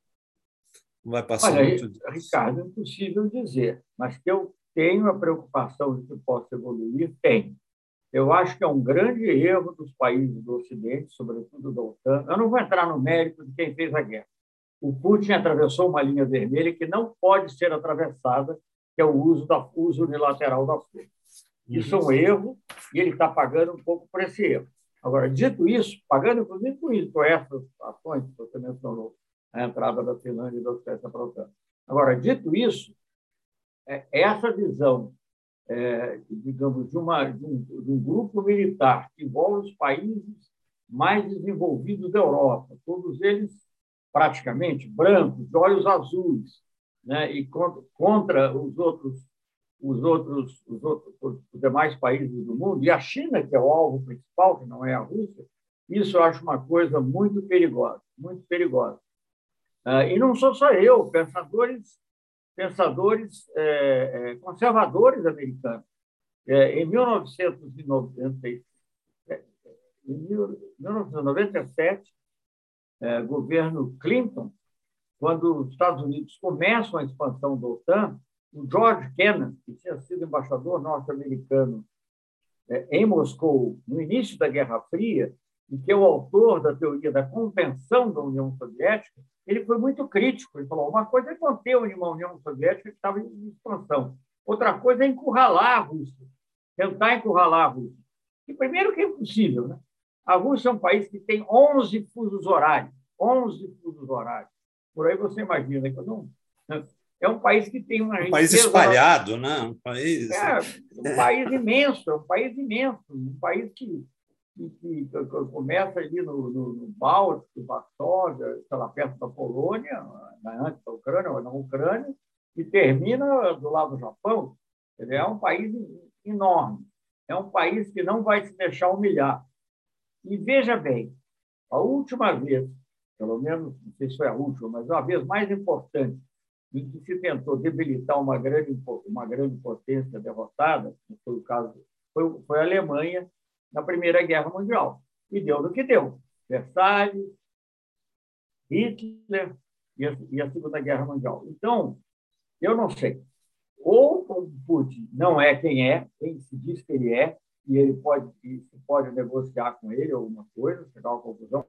Não, vai passar Olha, muito Ricardo, é impossível dizer, mas que eu tenho a preocupação de que possa evoluir, tem. Eu acho que é um grande erro dos países do Ocidente, sobretudo da OTAN. Eu não vou entrar no mérito de quem fez a guerra. O Putin atravessou uma linha vermelha que não pode ser atravessada, que é o uso, da, uso unilateral da força. Isso é um erro e ele está pagando um pouco por esse erro. Agora, dito isso, pagando inclusive por isso, por essas ações que você mencionou, a entrada da Finlândia e da Suécia para a OTAN. Agora, dito isso, é, essa visão, é, digamos, de, uma, de, um, de um grupo militar que envolve os países mais desenvolvidos da Europa, todos eles praticamente brancos, de olhos azuis, né, e contra, contra os outros os outros, os outros os demais países do mundo, e a China, que é o alvo principal, que não é a Rússia, isso eu acho uma coisa muito perigosa, muito perigosa. Ah, e não sou só eu, pensadores, pensadores é, é, conservadores americanos. É, em 1990, em 1997, é, governo Clinton, quando os Estados Unidos começam a expansão da OTAN, o George Kennan, que tinha sido embaixador norte-americano é, em Moscou no início da Guerra Fria, e que é o autor da teoria da convenção da União Soviética, ele foi muito crítico. Ele falou: uma coisa é conter uma União Soviética que estava em expansão, outra coisa é encurralar a Rússia, tentar encurralar a Rússia. E primeiro que é impossível, né? A Rússia é um país que tem 11 fusos horários, 11 fusos horários. Por aí você imagina que não, é um país que tem uma um país espalhado, né? Um país é, um país imenso, é um país imenso, um país que, que, que começa ali no, no, no Báltico, Varsóvia, está lá perto da Polônia, antes da Ucrânia ou na Ucrânia, e termina do lado do Japão. É um país enorme. É um país que não vai se deixar humilhar. E veja bem, a última vez, pelo menos, não sei se foi a última, mas a vez mais importante em que se tentou debilitar uma grande, uma grande potência derrotada, foi o caso, foi, foi a Alemanha na Primeira Guerra Mundial. E deu no que deu. Versalhes, Hitler e a, e a Segunda Guerra Mundial. Então, eu não sei. Ou o Putin não é quem é, quem se diz que ele é, e ele pode, se pode negociar com ele alguma coisa, chegar a uma conclusão,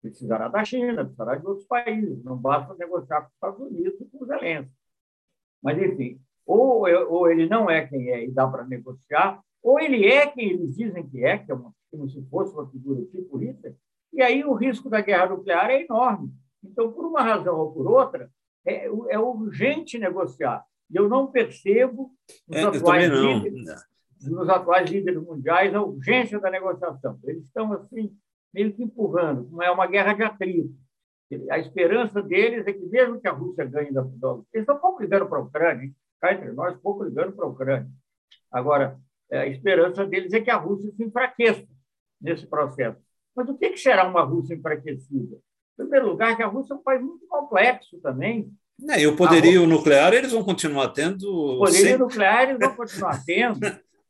Precisará da China, precisará de outros países. Não basta negociar com os Estados Unidos e com os Zelensky. Mas, enfim, ou, ou ele não é quem é e dá para negociar, ou ele é quem eles dizem que é, que é uma, como se fosse uma figura tipo Hitler, e aí o risco da guerra nuclear é enorme. Então, por uma razão ou por outra, é, é urgente negociar. E eu não percebo nos, é, atuais líderes, nos atuais líderes mundiais a urgência da negociação. Eles estão assim meio que empurrando. Não é uma guerra de atrito. A esperança deles é que, mesmo que a Rússia ganhe da. Eles estão pouco ligando para a Ucrânia, cá entre nós, pouco ligando para a Ucrânia. Agora, a esperança deles é que a Rússia se enfraqueça nesse processo. Mas o que será uma Rússia enfraquecida? Em primeiro lugar, que a Rússia é um país muito complexo também. É, e o poderio Rússia... nuclear eles vão continuar tendo. O poderio sempre... nuclear eles vão continuar tendo.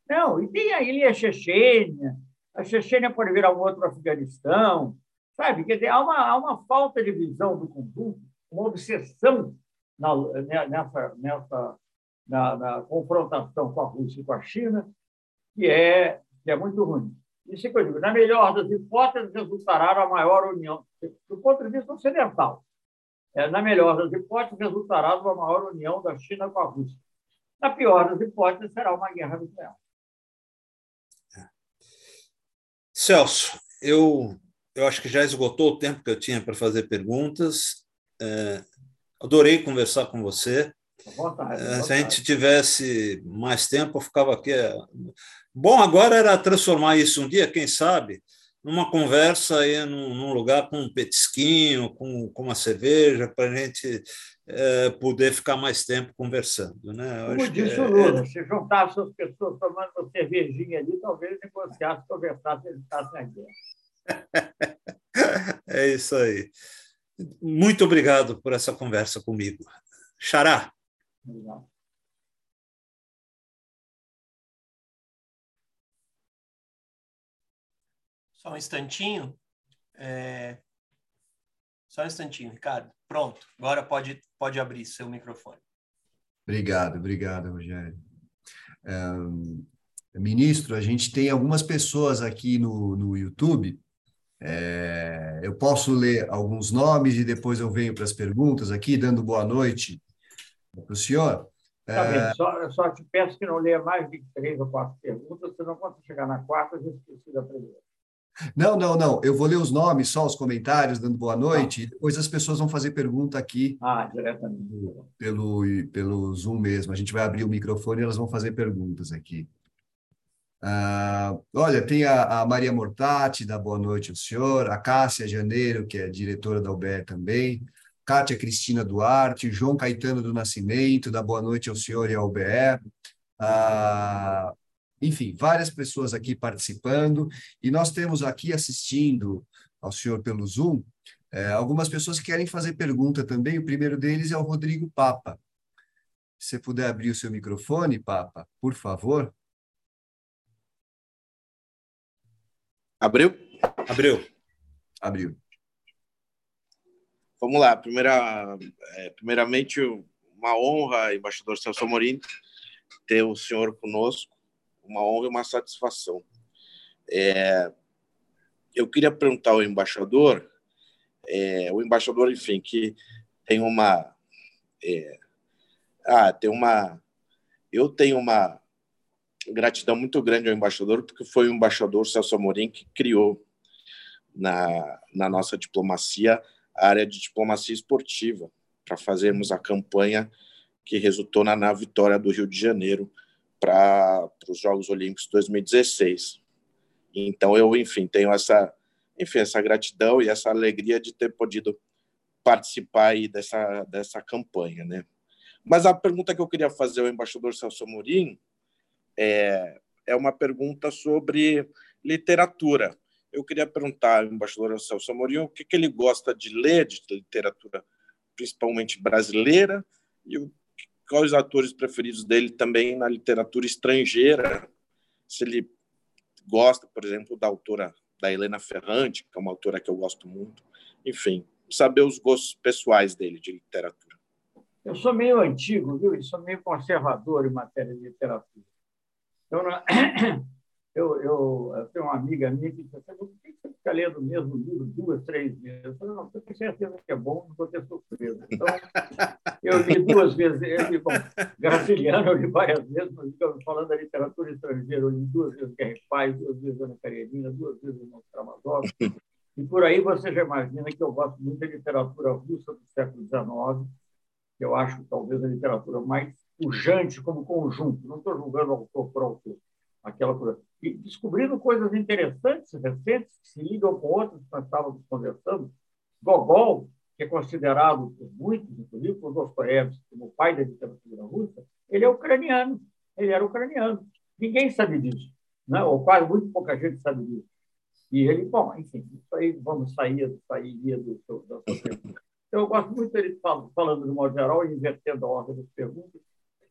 Não, e tem a ilha Chechênia, a Chechênia pode virar um outro Afeganistão, sabe? Quer dizer, há uma, há uma falta de visão do conjunto, uma obsessão na, né, nessa, nessa na, na, confrontação com a Rússia e com a China, que é, que é muito ruim. Isso é que eu digo, na melhor das hipóteses, resultará a maior união, do ponto de vista ocidental. É, na melhor das hipóteses, resultará uma maior união da China com a Rússia. Na pior das hipóteses, será uma guerra nuclear. Celso, eu, eu acho que já esgotou o tempo que eu tinha para fazer perguntas. É, adorei conversar com você. Vontade, é, se a gente tivesse mais tempo, eu ficava aqui. É, bom, agora era transformar isso um dia, quem sabe, numa conversa aí num, num lugar com um petisquinho, com, com uma cerveja, para a gente é, poder ficar mais tempo conversando. Né? Eu Como disse o é, Lula, é... se juntasse as pessoas tomando uma cervejinha ali, talvez negociasse, conversasse, eles estassem aqui. É isso aí. Muito obrigado por essa conversa comigo. Xará. Obrigado. Só um instantinho. É... Só um instantinho, Ricardo. Pronto, agora pode, pode abrir seu microfone. Obrigado, obrigado, Rogério. Um, ministro, a gente tem algumas pessoas aqui no, no YouTube. É, eu posso ler alguns nomes e depois eu venho para as perguntas aqui, dando boa noite para o senhor. Tá é... só, só te peço que não leia mais de três ou quatro perguntas, senão quando chegar na quarta, a gente precisa aprender. Não, não, não. Eu vou ler os nomes, só os comentários, dando boa noite, ah. e depois as pessoas vão fazer pergunta aqui. Ah, diretamente. Pelo, pelo Zoom mesmo. A gente vai abrir o microfone e elas vão fazer perguntas aqui. Ah, olha, tem a, a, Maria Mortati, da Boa Noite ao Senhor, a Cássia Janeiro, que é diretora da UBE também, Kátia Cristina Duarte, João Caetano do Nascimento, da Boa Noite ao Senhor e ao UBE, ah, enfim, várias pessoas aqui participando, e nós temos aqui assistindo ao senhor pelo Zoom é, algumas pessoas que querem fazer pergunta também. O primeiro deles é o Rodrigo Papa. Se você puder abrir o seu microfone, Papa, por favor. Abriu? Abriu. Abriu. Vamos lá. Primeira, é, primeiramente, uma honra, embaixador Celso Amorim, ter o senhor conosco uma honra e uma satisfação. É, eu queria perguntar ao embaixador, é, o embaixador, enfim, que tem uma, é, ah, tem uma, eu tenho uma gratidão muito grande ao embaixador, porque foi o embaixador Celso Amorim que criou na, na nossa diplomacia área de diplomacia esportiva, para fazermos a campanha que resultou na, na vitória do Rio de Janeiro para os Jogos Olímpicos 2016. Então eu, enfim, tenho essa, enfim, essa gratidão e essa alegria de ter podido participar aí dessa dessa campanha, né? Mas a pergunta que eu queria fazer ao embaixador Celso Amorim é, é uma pergunta sobre literatura. Eu queria perguntar ao embaixador Celso Amorim o que, ele gosta de ler de literatura, principalmente brasileira, e quais os atores preferidos dele também na literatura estrangeira, se ele gosta, por exemplo, da autora da Helena Ferrante, que é uma autora que eu gosto muito, enfim, saber os gostos pessoais dele de literatura. Eu sou meio antigo, viu? E sou meio conservador em matéria de literatura. Então, eu, eu, eu tenho uma amiga minha que disse por que você fica lendo o mesmo livro duas, três vezes? Eu falei, não, eu tenho certeza que é bom, não vou ter surpresa. Então, eu li duas vezes, eu li, bom, Graciliano, eu li várias vezes, mas falando da literatura estrangeira, eu li duas vezes Guerra e Paz, duas vezes Ana Karenina, duas vezes Irmão Karamazov, e por aí você já imagina que eu gosto muito da literatura russa do século XIX, que eu acho talvez a literatura mais pujante como conjunto, não estou julgando autor por autor, aquela coisa e descobrindo coisas interessantes, recentes, que se ligam com outras que nós estávamos conversando. Gogol, que é considerado por muitos, inclusive por Dostoiévski, como o pai da literatura russa, ele é ucraniano. Ele era ucraniano. Ninguém sabe disso, né? ou quase muito pouca gente sabe disso. E ele, bom, enfim, isso aí vamos sair, sair do sua pergunta. Então, eu gosto muito dele falando de modo geral e invertendo a ordem das perguntas,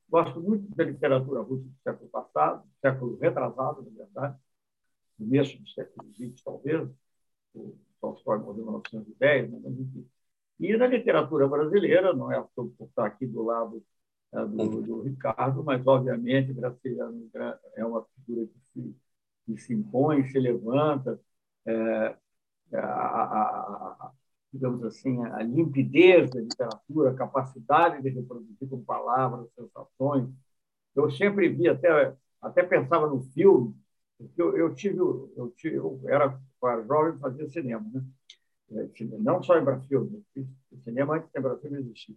Gosto muito da literatura russa do século passado, século retrasado, na verdade, começo do século XX, talvez. O Tolstói morreu em 1910, mas enfim. E na literatura brasileira, não é por estar aqui do lado é, do, do, Ricardo, mas, obviamente, Graciliano é uma figura que se, que se impõe, se levanta. É, a, a, a, digamos assim, a limpidez da literatura, a capacidade de reproduzir com palavras, sensações. Eu sempre vi, até, até pensava no filme, porque eu, eu tive, eu, tive, eu era jovem fazia cinema, né? É, não só em Brasil, cinema antes em Brasil não existia.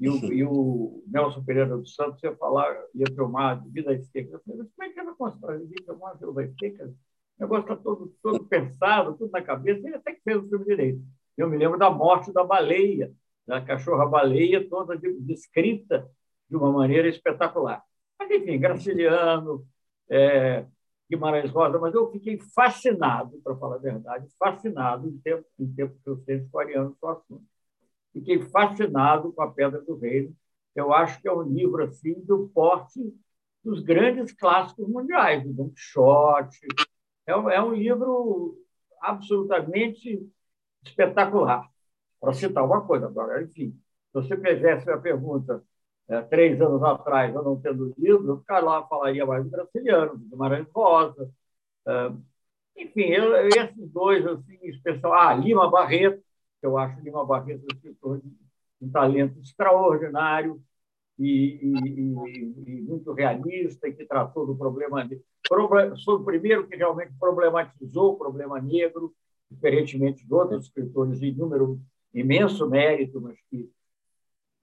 E o, e o Nelson Pereira dos Santos ia falar, ia filmar de Vida Esteca. Eu falei, como é que ela consegue filmar Vida Esteca? O negócio está todo, todo pensado, tudo na cabeça. Ele até que fez o filme direito. Eu me lembro da morte da baleia, da cachorra-baleia, toda descrita de uma maneira espetacular. Mas, enfim, Graciliano, é, Guimarães Rosa, mas eu fiquei fascinado, para falar a verdade, fascinado em tempo, em tempo que eu sei historiano do assunto. Fiquei fascinado com a Pedra do Reino. Eu acho que é um livro assim do porte dos grandes clássicos mundiais, do Don Quixote. É, é um livro absolutamente espetacular, para citar uma coisa. Agora, enfim, se você fizesse a pergunta é, três anos atrás, eu não tendo lido, eu ficar lá falaria mais do Brasiliano, do Guimarães Rosa. É, enfim, eu, esses dois, assim, especial. Ah, Lima Barreto, que eu acho Lima Barreto um escritor de um talento extraordinário e, e, e, muito realista, que tratou do problema, sobre o primeiro que realmente problematizou o problema negro, diferentemente de outros escritores de número imenso mérito, mas que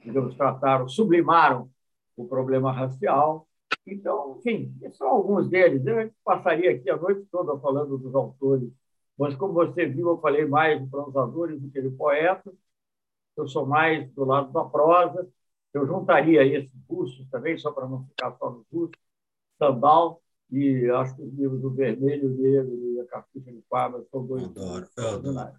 digamos, trataram, sublimaram o problema racial. Então, enfim, são alguns deles. Eu passaria aqui a noite toda falando dos autores, mas como você viu, eu falei mais de prosadores do que de poetas. Eu sou mais do lado da prosa. Eu juntaria esses bustos também, só para não ficar só no busto. Sandal, e acho que os livros do Vermelho, Negro e a Cartucha de Fábio são dois. Adoro, eu adoro.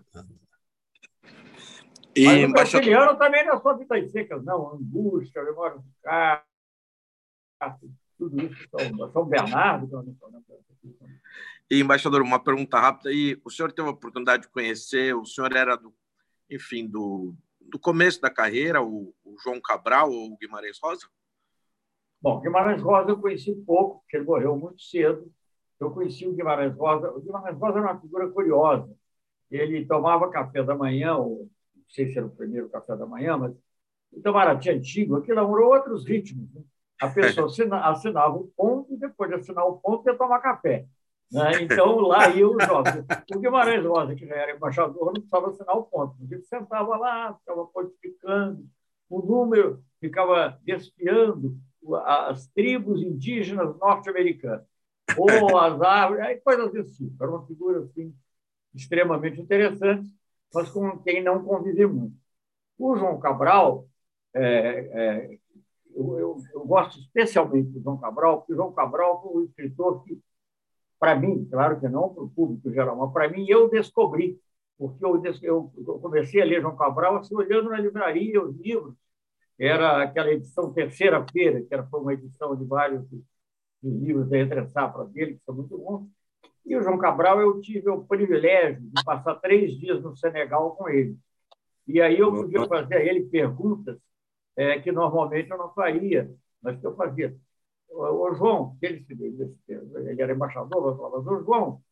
E Mas o brasiliano também não é só vidas secas, não. Angústia, memória do carro, tudo isso. São, São Bernardo, E, embaixador, uma pergunta rápida. E o senhor teve a oportunidade de conhecer, o senhor era, do, enfim, do, do começo da carreira, o, o João Cabral ou o Guimarães Rosa? Bom, Guimarães Rosa eu conheci pouco, porque ele morreu muito cedo. Eu conheci o Guimarães Rosa. O Guimarães Rosa era uma figura curiosa. Ele tomava café da manhã, ou sei se era o primeiro café da manhã, mas o Itamaraty antigo, aquilo eram outros ritmos. Né? A pessoa assinava o ponto e depois de assinar o ponto ia tomar café. Né? Então, lá ia o jovem. O Guimarães Rosa, que já era embaixador, não precisava assinar o ponto. Ele sentava lá, ficava codificando, o número ficava desfiando as tribos indígenas norte-americanas, ou as árvores, coisas desse tipo. Era uma figura assim, extremamente interessante mas com quem não convive muito. O João Cabral, é, é, eu, eu, eu, gosto especialmente do João Cabral, porque o João Cabral foi um escritor que, para mim, claro que não para o público geral, mas para mim eu descobri, porque eu, eu, comecei a ler João Cabral assim, olhando na livraria os livros, era aquela edição terceira-feira, que era, foi uma edição de vários livros da Entre Safra dele, que são muito bons, e o João Cabral, eu tive o privilégio de passar três dias no Senegal com ele. E aí eu podia fazer a ele perguntas é, que normalmente eu não faria, mas que eu fazia. Ô, João, ele, ele era embaixador, eu falava, Ô, João,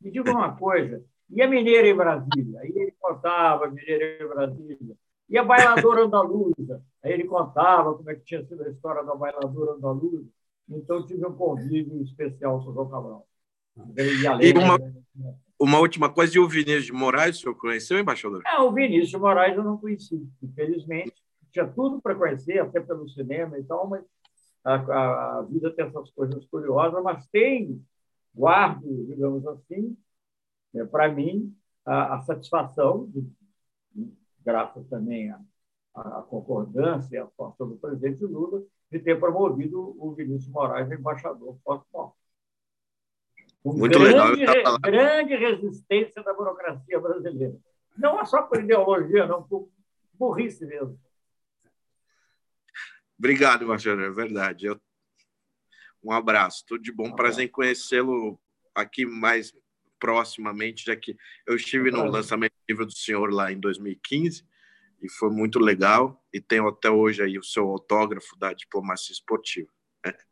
me diga uma coisa, e a mineira em Brasília? Aí ele contava mineira em Brasília. E a bailadora andaluza? Ele contava como é que tinha sido a história da bailadora andaluza. Então, tive um convívio especial com o João Cabral. E uma, uma última coisa, e o Vinícius de Moraes, o senhor conheceu, embaixador? Não, o Vinícius de Moraes eu não conheci, infelizmente. Tinha tudo para conhecer, até pelo cinema e tal, mas a, a, a, vida tem essas coisas curiosas, mas tem, guardo, digamos assim, é, para mim, a, a satisfação, de, graças também à, à concordância e à força do presidente Lula, de ter promovido o Vinícius Moraes embaixador pós-morte. Muito grande, legal. grande resistência da burocracia brasileira. Não é só por ideologia, não, por burrice mesmo. Obrigado, Marcelo, é verdade. Eu... Um abraço, tudo de bom. Prazer em conhecê-lo aqui mais proximamente, já que eu estive no lançamento do livro do senhor lá em 2015 e foi muito legal. E tenho até hoje aí o seu autógrafo da diplomacia esportiva.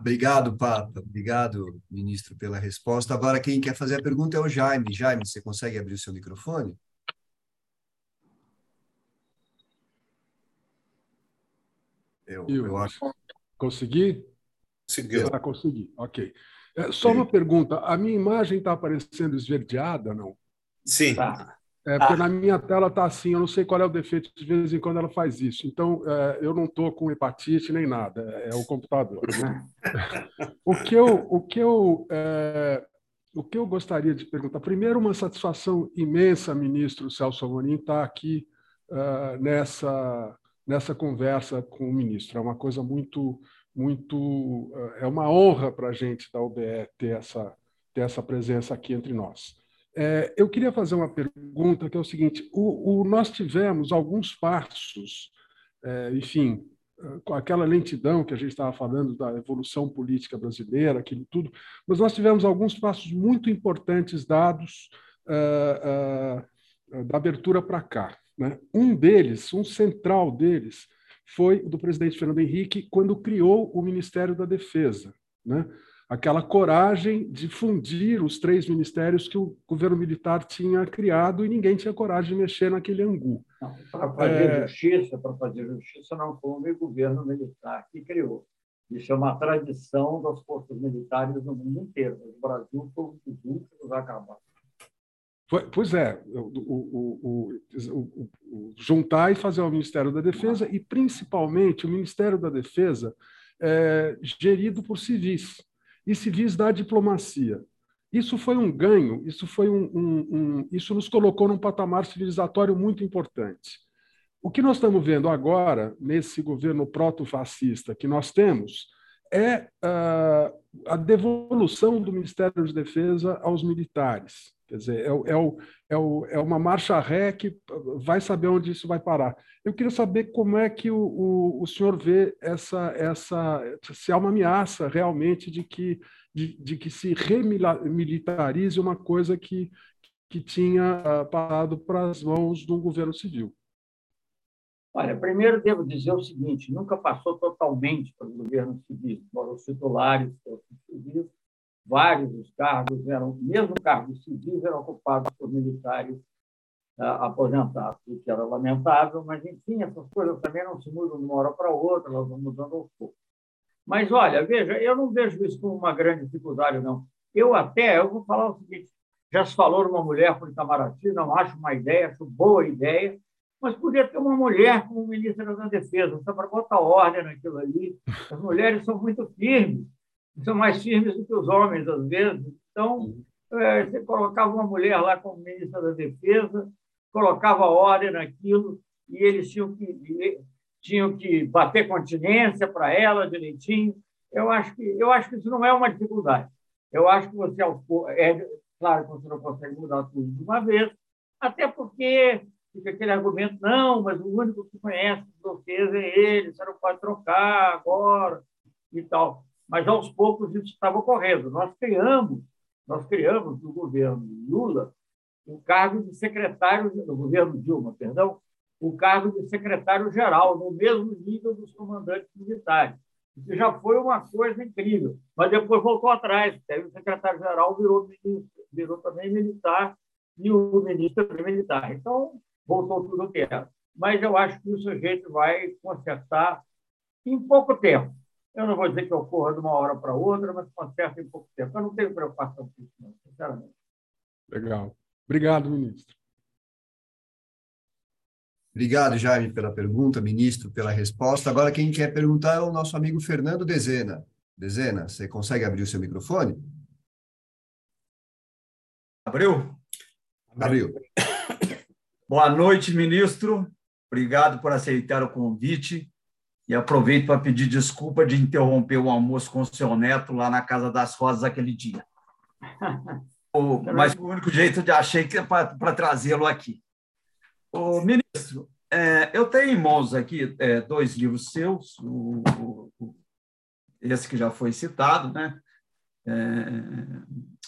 Obrigado, Papa. Obrigado, ministro, pela resposta. Agora, quem quer fazer a pergunta é o Jaime. Jaime, você consegue abrir o seu microfone? Eu, eu, eu acho. Consegui? Conseguiu. Ah, consegui, ok. É, só uma pergunta: a minha imagem está aparecendo esverdeada, não? Sim. Tá. É, porque ah. na minha tela está assim, eu não sei qual é o defeito, de vez em quando ela faz isso. Então, é, eu não estou com hepatite nem nada, é, é o computador. o que eu, o que eu, é, o que eu gostaria de perguntar, primeiro, uma satisfação imensa, ministro Celso Amorim, estar aqui uh, nessa, nessa conversa com o ministro. É uma coisa muito, muito, uh, é uma honra para a gente da UBE ter essa, ter essa presença aqui entre nós. É, eu queria fazer uma pergunta que é o seguinte: o, o nós tivemos alguns passos, é, enfim, com aquela lentidão que a gente estava falando da evolução política brasileira, aquilo tudo, mas nós tivemos alguns passos muito importantes dados uh, uh, da abertura para cá. Né? Um deles, um central deles, foi do presidente Fernando Henrique quando criou o Ministério da Defesa. Né? Aquela coragem de fundir os três ministérios que o governo militar tinha criado e ninguém tinha coragem de mexer naquele angu. Para fazer é... justiça, para fazer justiça não foi o governo militar que criou. Isso é uma tradição das forças militares no mundo inteiro. O Brasil foi um dos últimos a acabar. Pois é, o, o, o, juntar e fazer o Ministério da Defesa e, principalmente, o Ministério da Defesa é, gerido por civis e civis da diplomacia. Isso foi um ganho, isso foi um, um, um, isso nos colocou num patamar civilizatório muito importante. O que nós estamos vendo agora nesse governo proto-fascista que nós temos é uh, a devolução do Ministério de Defesa aos militares. Quer dizer, é, é, o, é, o, é uma marcha ré que vai saber onde isso vai parar. Eu queria saber como é que o, o, o senhor vê essa, essa, se há uma ameaça realmente de que, de, de que se remilitarize uma coisa que, que tinha uh, parado para as mãos um governo civil. Olha, primeiro devo dizer o seguinte: nunca passou totalmente para o governo civil, embora os titulares fossem civis, vários dos cargos eram, mesmo cargos civis, eram ocupados por militares ah, aposentados, o que era lamentável, mas, enfim, essas coisas também não se mudam de uma hora para outra, elas vão mudando aos poucos. Mas, olha, veja, eu não vejo isso como uma grande dificuldade, não. Eu até, eu vou falar o seguinte, já se falou numa mulher por Itamaraty, não acho uma ideia, acho boa ideia, mas podia ter uma mulher como ministra da Defesa, só para botar ordem naquilo ali. As mulheres são muito firmes, são mais firmes do que os homens, às vezes. Então, é, você colocava uma mulher lá como ministra da Defesa, colocava ordem naquilo, e eles tinham que, tinham que bater continência para ela direitinho. Eu acho, que, eu acho que isso não é uma dificuldade. Eu acho que você, é claro que você não consegue mudar tudo de uma vez, até porque fica aquele argumento, não, mas o único que conhece os dossiês é ele, você não pode trocar agora e tal mas aos poucos isso estava ocorrendo. Nós criamos, nós criamos no governo Lula o cargo de secretário no governo Dilma, perdão, o cargo de secretário-geral no mesmo nível dos comandantes militares. Isso já foi uma coisa incrível, mas depois voltou atrás. o secretário-geral virou virou também militar e o ministro também militar. Então voltou tudo o que era. Mas eu acho que o sujeito vai consertar em pouco tempo. Eu não vou dizer que ocorra de uma hora para outra, mas conserta em pouco tempo. Eu não tenho preocupação com isso, não, sinceramente. Legal. Obrigado, ministro. Obrigado, Jaime, pela pergunta, ministro, pela resposta. Agora, quem quer perguntar é o nosso amigo Fernando Dezena. Dezena, você consegue abrir o seu microfone? Abriu? Abriu. Boa noite, ministro. Obrigado por aceitar o convite. E aproveito para pedir desculpa de interromper o almoço com o seu neto lá na Casa das Rosas aquele dia. o, mas o único jeito de achei que é para trazê-lo aqui. O ministro, é, eu tenho em mãos aqui é, dois livros seus, o, o, esse que já foi citado, né? É,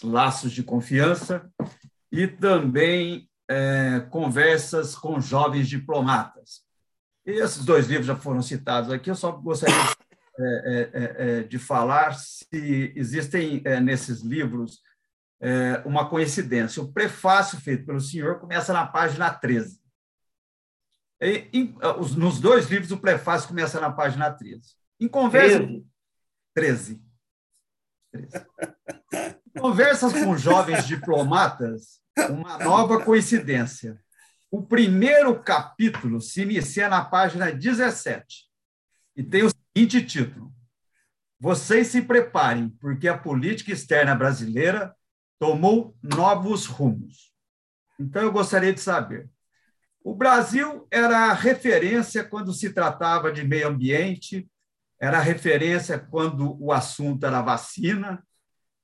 Laços de Confiança, e também é, Conversas com Jovens Diplomatas. E esses dois livros já foram citados aqui, eu só gostaria de, é, é, é, de falar se existem nesses livros é, uma coincidência. O prefácio feito pelo senhor começa na página 13. E, em, os, nos dois livros, o prefácio começa na página 13. Em conversa. 13. 13. Conversas com jovens diplomatas, uma nova coincidência o primeiro capítulo se inicia na página 17 e tem o seguinte título: Vocês se preparem, porque a política externa brasileira tomou novos rumos. Então, eu gostaria de saber: o Brasil era referência quando se tratava de meio ambiente, era referência quando o assunto era vacina.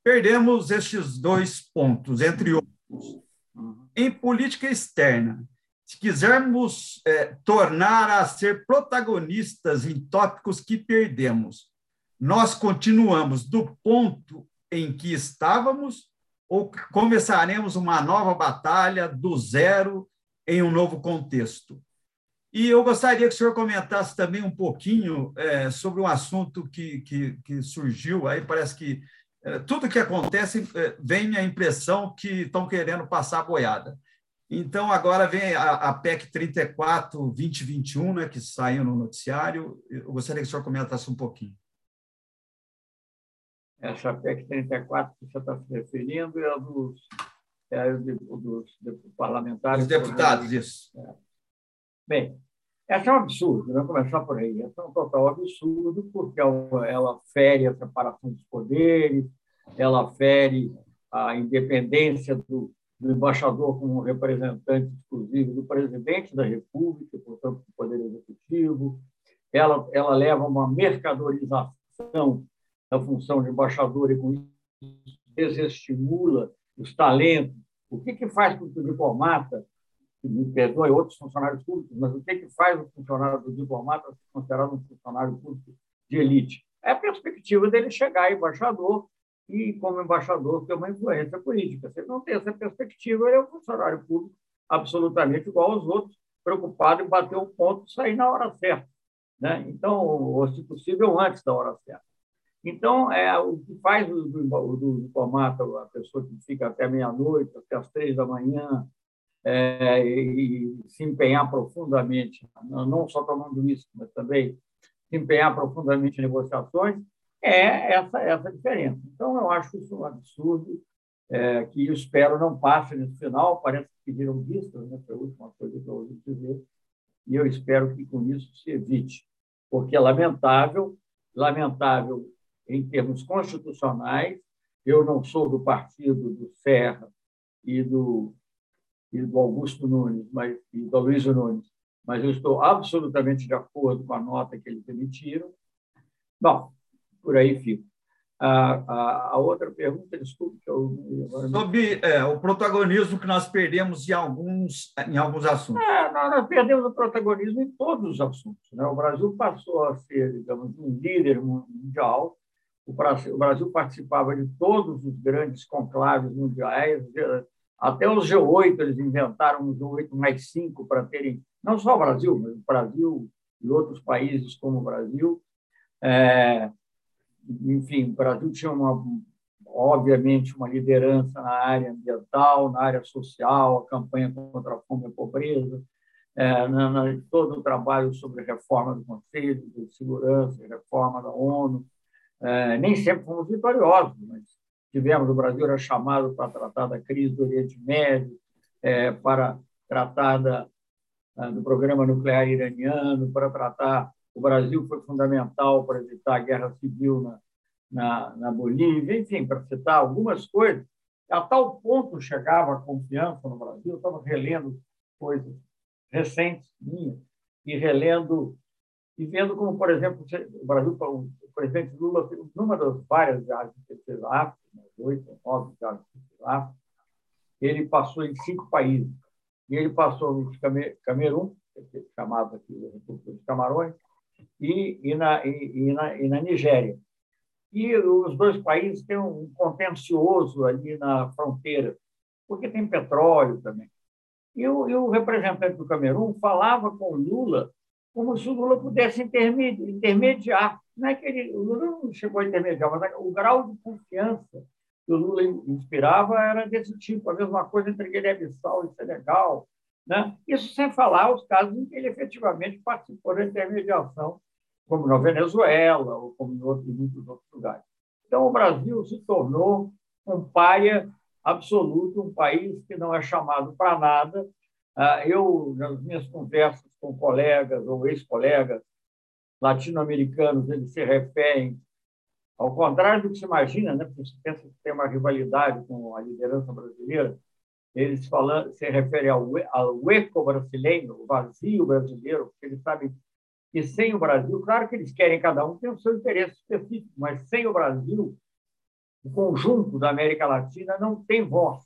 Perdemos estes dois pontos, entre outros. Em política externa, se quisermos é, tornar a ser protagonistas em tópicos que perdemos, nós continuamos do ponto em que estávamos ou começaremos uma nova batalha do zero em um novo contexto? E eu gostaria que o senhor comentasse também um pouquinho é, sobre um assunto que, que, que, surgiu. Aí parece que é, tudo que acontece é, vem a impressão que estão querendo passar boiada. Então, agora vem a, a PEC 34 2021, né, que saiu no noticiário. Eu gostaria que o senhor comentasse um pouquinho. Essa PEC 34 que você está se referindo é a dos, é dos, dos parlamentares. Os deputados, isso. É. Bem, essa é um absurdo, vamos começar por aí. Essa é um total absurdo, porque ela fere a separação dos poderes, ela fere a independência do, do embaixador como representante exclusivo do presidente da República, portanto, do Poder Executivo. Ela, ela leva uma mercadorização da função de embaixador e, com isso, desestimula os talentos. O que, que faz com que o diplomata me perdoe outros funcionários públicos, mas o que, que faz o funcionário do diplomata ser considerado um funcionário público de elite? É a perspectiva dele chegar embaixador e, como embaixador, ter uma influência política. Se ele não tem essa perspectiva, ele é um funcionário público absolutamente igual aos outros, preocupado em bater o ponto e sair na hora certa. Né? Então, ou, se possível, antes da hora certa. Então, é, o que faz do, do diplomata, a pessoa que fica até meia-noite, até as três da manhã, é, e se empenhar profundamente, não só tomando isso, mas também se empenhar profundamente em negociações, é essa, essa diferença. Então, eu acho isso um absurdo, é, que eu espero não passe nesse final, parece que pediram vistas, né, foi a última coisa que eu ouvi dizer, e eu espero que com isso se evite, porque é lamentável, lamentável em termos constitucionais, eu não sou do partido do Serra e do e do Augusto Nunes mas, e do Luiz Nunes, mas eu estou absolutamente de acordo com a nota que eles emitiram. Bom, por aí fico. A, a, a outra pergunta, desculpe que eu. Sobre é, o protagonismo que nós perdemos em alguns, em alguns assuntos. É, nós, perdemos o protagonismo em todos os assuntos. Né? O Brasil passou a ser, digamos, um líder mundial. O Brasil, o Brasil participava de todos os grandes conclaves mundiais, até os G8, eles inventaram um G8 mais 5 para terem, não só o Brasil, mas o Brasil e outros países como o Brasil. É, enfim, o Brasil tinha, uma, obviamente, uma liderança na área ambiental, na área social, a campanha contra a fome e a pobreza, é, na, na, todo o trabalho sobre reforma do Conselho de Segurança, reforma da ONU. É, nem sempre fomos vitoriosos, mas tivemos, o Brasil era chamado para tratar da crise do Oriente Médio, é, para tratar da, do programa nuclear iraniano, para tratar. O Brasil foi fundamental para evitar a guerra civil na, na, na Bolívia, enfim, para citar algumas coisas. A tal ponto chegava a confiança no Brasil, eu estava relendo coisas recentes minhas e relendo e vendo como, por exemplo, o Brasil, o presidente Lula, numa das várias viagens que ele fez à África, oito ou nove viagens que ele fez à África, ele passou em cinco países. E ele passou no Camerun, é chamado aqui da República Camarões, e, e, na, e, na, e na Nigéria. E os dois países têm um contencioso ali na fronteira, porque tem petróleo também. E o, e o representante do Camerun falava com Lula como se o Lula pudesse intermediar. Não é que ele, o Lula não chegou a intermediar, mas o grau de confiança que o Lula inspirava era desse tipo, a mesma coisa entre Guiné-Bissau e Senegal. Né? Isso sem falar os casos em que ele efetivamente participou da intermediação, como na Venezuela ou como em outros, muitos outros lugares. Então, o Brasil se tornou um paia absoluto, um país que não é chamado para nada. Ah, eu, nas minhas conversas com colegas ou ex-colegas latino-americanos, eles se referem, ao contrário do que se imagina, né? porque se pensa que tem uma rivalidade com a liderança brasileira, eles falam, se referem ao, ao eco brasileiro, o vazio brasileiro, porque eles sabem que sem o Brasil, claro que eles querem, cada um tem o seu interesse específico, mas sem o Brasil, o conjunto da América Latina não tem voz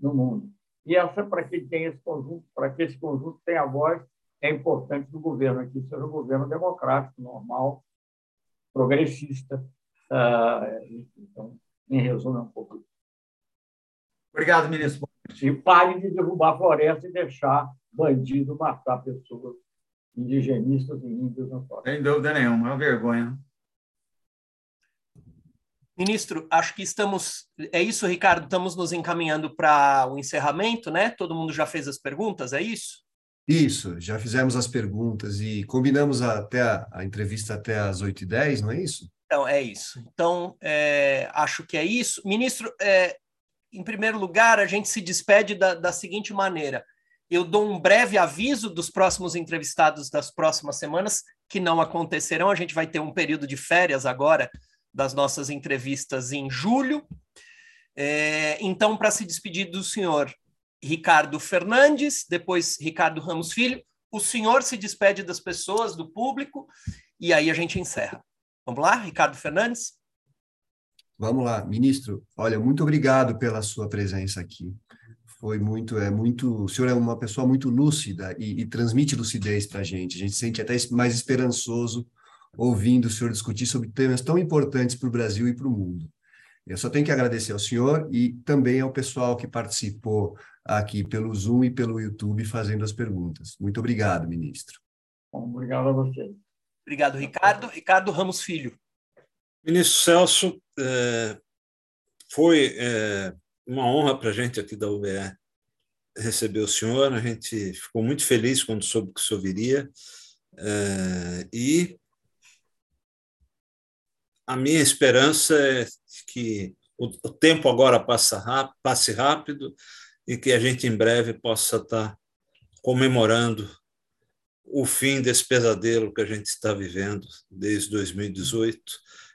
no mundo. E essa, para que tem esse conjunto, para que esse conjunto tenha voz, é importante do governo aqui seja um governo democrático, normal, progressista. Uh, então, em resumo, é um pouco. Obrigado, ministro. E pare de derrubar a floresta e deixar bandido matar pessoas indigenistas e índios na floresta. Sem dúvida nenhuma, é uma vergonha. Ministro, acho que estamos. É isso, Ricardo? Estamos nos encaminhando para o encerramento, né? Todo mundo já fez as perguntas, é isso? Isso, já fizemos as perguntas e combinamos até a, a entrevista até às 8h10, não é isso? Então, é isso. Então, é, acho que é isso. Ministro, é, em primeiro lugar, a gente se despede da, da seguinte maneira: eu dou um breve aviso dos próximos entrevistados das próximas semanas, que não acontecerão. A gente vai ter um período de férias agora das nossas entrevistas em julho. É, então, para se despedir do senhor Ricardo Fernandes, depois Ricardo Ramos Filho, o senhor se despede das pessoas, do público, e aí a gente encerra. Vamos lá, Ricardo Fernandes? Vamos lá, ministro. Olha, muito obrigado pela sua presença aqui. Foi muito, é muito. O senhor é uma pessoa muito lúcida e, e transmite lucidez para a gente. A gente se sente até mais esperançoso ouvindo o senhor discutir sobre temas tão importantes para o Brasil e para o mundo. Eu só tenho que agradecer ao senhor e também ao pessoal que participou aqui pelo Zoom e pelo YouTube fazendo as perguntas. Muito obrigado, ministro. Bom, obrigado a você. Obrigado, Ricardo. Ricardo Ramos Filho. Ministro Celso, é, foi é, uma honra para a gente aqui da UBE receber o senhor. A gente ficou muito feliz quando soube que o senhor viria. É, e a minha esperança é que o, tempo agora passe rápido e que a gente em breve possa estar comemorando o fim desse pesadelo que a gente está vivendo desde 2018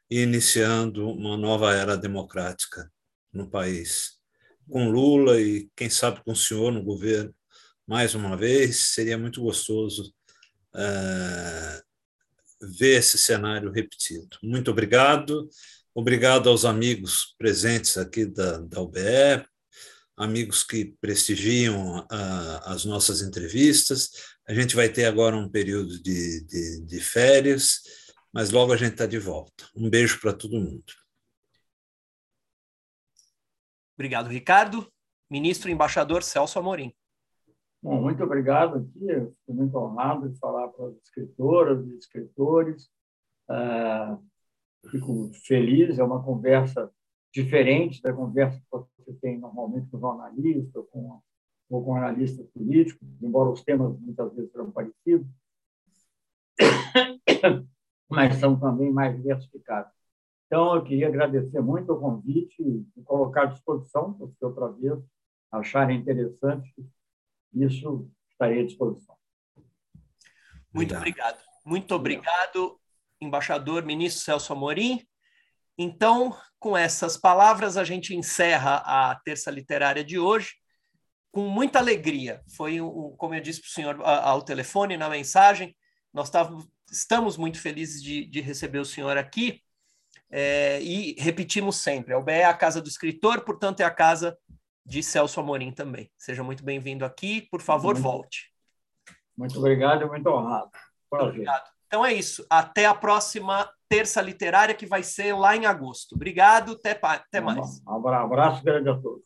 e iniciando uma nova era democrática no país. Com Lula e, quem sabe, com o senhor no governo, mais uma vez, seria muito gostoso é, ver esse cenário repetido. Muito obrigado. Obrigado aos amigos presentes aqui da, da UBE, amigos que prestigiam uh, as nossas entrevistas. A gente vai ter agora um período de, de, de férias mas logo a gente está de volta. Um beijo para todo mundo. Obrigado, Ricardo. Ministro embaixador Celso Amorim. Bom, muito obrigado aqui. Estou muito honrado de falar para as escritoras e escritores. Uh, fico feliz. É uma conversa diferente da conversa que você tem normalmente com jornalista ou com, ou com analistas políticos, embora os temas muitas vezes sejam parecidos mas são também mais diversificados. Então, eu queria agradecer muito o convite e colocar à disposição, se outra vez acharem interessante, isso estarei à disposição. Muito obrigado. Muito obrigado, embaixador ministro Celso Amorim. Então, com essas palavras, a gente encerra a terça literária de hoje com muita alegria. Foi, como eu disse para o senhor ao telefone, na mensagem, nós estávamos estamos muito felizes de, de receber o senhor aqui é, e repetimos sempre: a UBE é a casa do escritor, portanto, é a casa de Celso Amorim também. Seja muito bem-vindo aqui, por favor, muito, volte. Muito obrigado, muito honrado. Prazer. Obrigado. Então é isso. Até a próxima terça literária, que vai ser lá em agosto. Obrigado, até, até mais. Um abraço grande a todos.